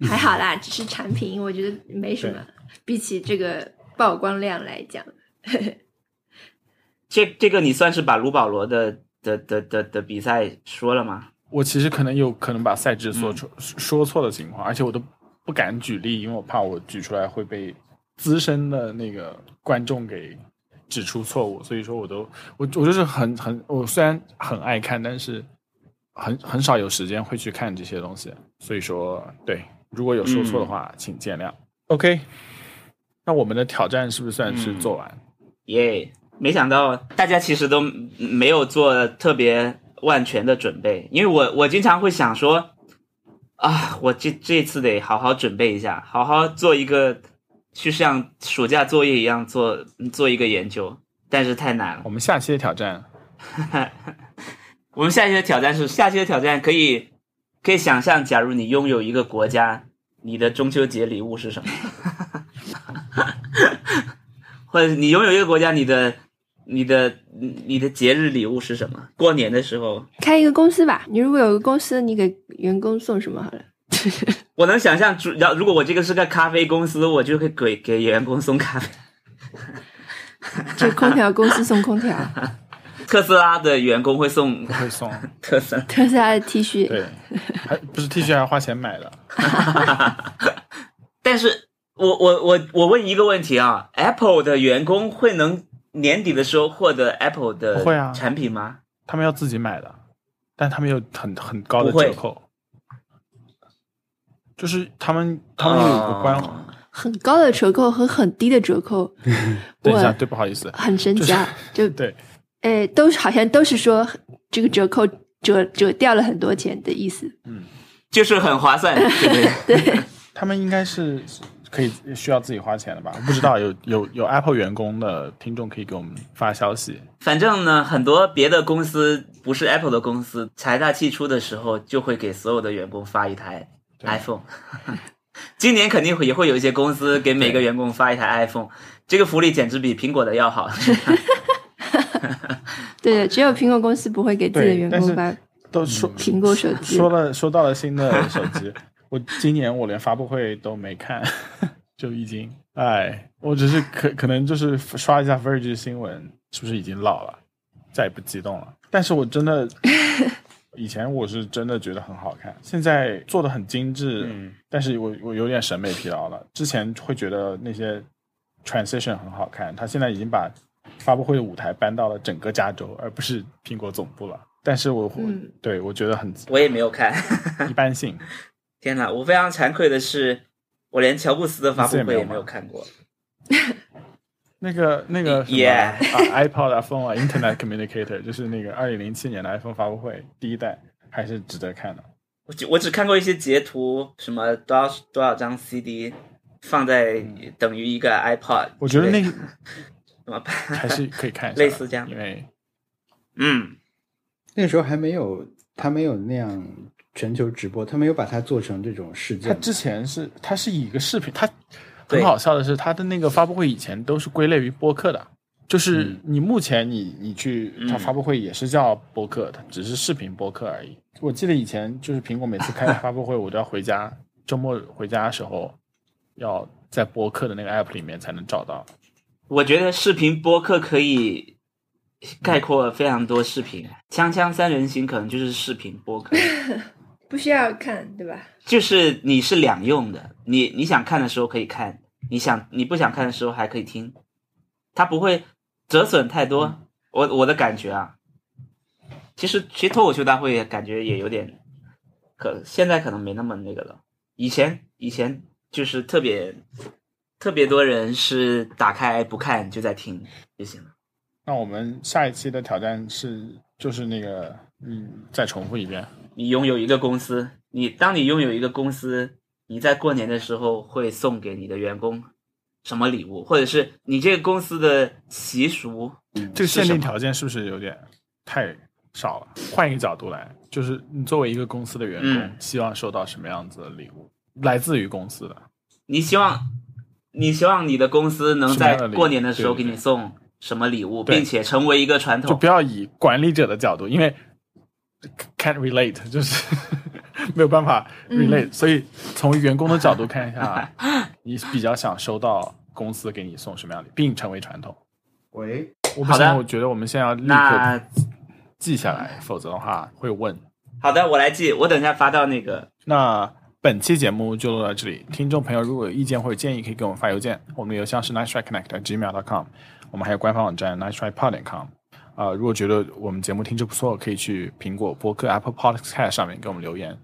还好啦，只是产品，我觉得没什么。比起这个曝光量来讲，这这个你算是把卢保罗的的的的的比赛说了吗？我其实可能有可能把赛制说错、说错的情况，而且我都不敢举例，因为我怕我举出来会被资深的那个观众给指出错误，所以说我都我我就是很很我虽然很爱看，但是很很少有时间会去看这些东西，所以说对，如果有说错的话，请见谅。OK，那我们的挑战是不是算是做完？耶、没想到大家其实都没有做特别万全的准备，因为我我经常会想说，啊，我这这次得好好准备一下，好好做一个，就像暑假作业一样做做一个研究，但是太难了我。们下期的挑战 我们下期的挑战是，下期的挑战可以可以想象，假如你拥有一个国家，你的中秋节礼物是什么？或者你拥有一个国家，你的你的你的节日礼物是什么？过年的时候，开一个公司吧。你如果有个公司，你给员工送什么好了？我能想象，主要如果我这个是个咖啡公司，我就会给给员工送咖啡。这空调公司送空调，特斯拉的员工会送会送，特斯拉，特斯拉的 T 恤，对，还不是 T 恤还要花钱买的。但是我我我我问一个问题啊，Apple 的员工会能年底的时候获得 Apple 的会啊产品吗？他们要自己买的，但他们有很很高的折扣，就是他们他们有一个官，哦很高的折扣和很低的折扣，等一下，对，不好意思，很神奇啊！就对，诶，都是好像都是说这个折扣折折掉了很多钱的意思。嗯就是很划算，对不对？对，他们应该是可以需要自己花钱的吧？不知道有有有 Apple 员工的听众可以给我们发消息。反正呢，很多别的公司不是 Apple 的公司，财大气粗的时候就会给所有的员工发一台 iPhone。今年肯定会也会有一些公司给每个员工发一台 iPhone，这个福利简直比苹果的要好。对，只有苹果公司不会给自己的员工发都说、苹果手机。说了说到了新的手机，我今年我连发布会都没看，就已经哎，我只是可可能就是刷一下 Verge 新闻，是不是已经老了，再也不激动了？但是我真的。以前我是真的觉得很好看，现在做的很精致，嗯但是我我有点审美疲劳了。之前会觉得那些 transition 很好看，他现在已经把发布会的舞台搬到了整个加州，而不是苹果总部了。但是我、嗯对我觉得很我也没有看。一般性，天哪，我非常惭愧的是，我连乔布斯的发布会也没有看过。那个那个什么 Yeah 啊，iPod、iPhone 啊，Internet Communicator，就是那个二零零七年的 iPhone 发布会第一代，还是值得看的。我只我只看过一些截图，什么多少多少张 CD 放在等于一个 iPod，我觉得那之类的怎么办？还是可以看一下，类似这样因为嗯，那个时候还没有，他没有那样全球直播，他没有把它做成这种事件。他之前是他是以一个视频，他很好笑的是，他的那个发布会以前都是归类于播客的，就是嗯你目前你你去它嗯发布会也是叫播客，它只是视频播客而已。我记得以前就是苹果每次开发布会，我都要回家，周末回家的时候要在播客的那个 app 里面才能找到。我觉得视频播客可以概括非常多视频，锵锵三人行可能就是视频播客，不需要看，对吧？就是你是两用的，你你想看的时候可以看，你想你不想看的时候还可以听，它不会折损太多。我我的感觉啊，其实其实脱口秀大会感觉也有点，可现在可能没那么那个了。以前以前就是特别特别多人是打开不看就在听就行了。那我们下一期的挑战是就是那个嗯，再重复一遍。你拥有一个公司，你当你拥有一个公司，你在过年的时候会送给你的员工什么礼物，或者是你这个公司的习俗？这个限定条件是不是有点太少了？换一个角度来，就是你作为一个公司的员工，嗯希望收到什么样子的礼物？来自于公司的。你希望你希望你的公司能在过年的时候给你送什么礼物，对并且成为一个传统就不。要以管理者的角度，因为 can't relate，就是 没有办法 relate，、所以从员工的角度看一下，你比较想收到公司给你送什么样的，并成为传统。喂，我不行，好的我觉得我们现在要立刻记下来，否则的话会问。好的，我来记，我等一下发到那个。那本期节目就录到这里。听众朋友如果有意见或者建议，可以给我们发邮件，我们的邮箱是 nice try connect gmail dot com，我们还有官方网站 nice try pod.com。啊、如果觉得我们节目听着不错，可以去苹果播客 Apple Podcast 上面给我们留言，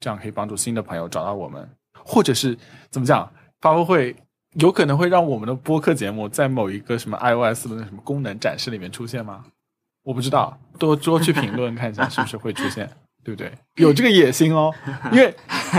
这样可以帮助新的朋友找到我们，或者是怎么讲，发布会有可能会让我们的播客节目在某一个什么 iOS 的那什么功能展示里面出现吗？我不知道，多多去评论看一下是不是会出现，对不对？有这个野心哦，因为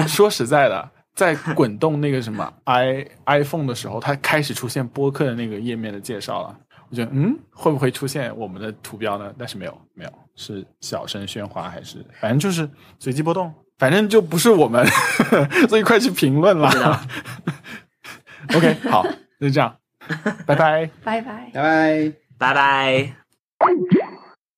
说实在的，在滚动那个什么 i iPhone 的时候，它开始出现播客的那个页面的介绍了。我觉得，嗯，会不会出现我们的图标呢？但是没有，没有，是小声喧哗还是反正就是随机波动，反正就不是我们，所以快去评论啦。OK，好，那就这样，拜拜。拜拜。拜拜。拜拜。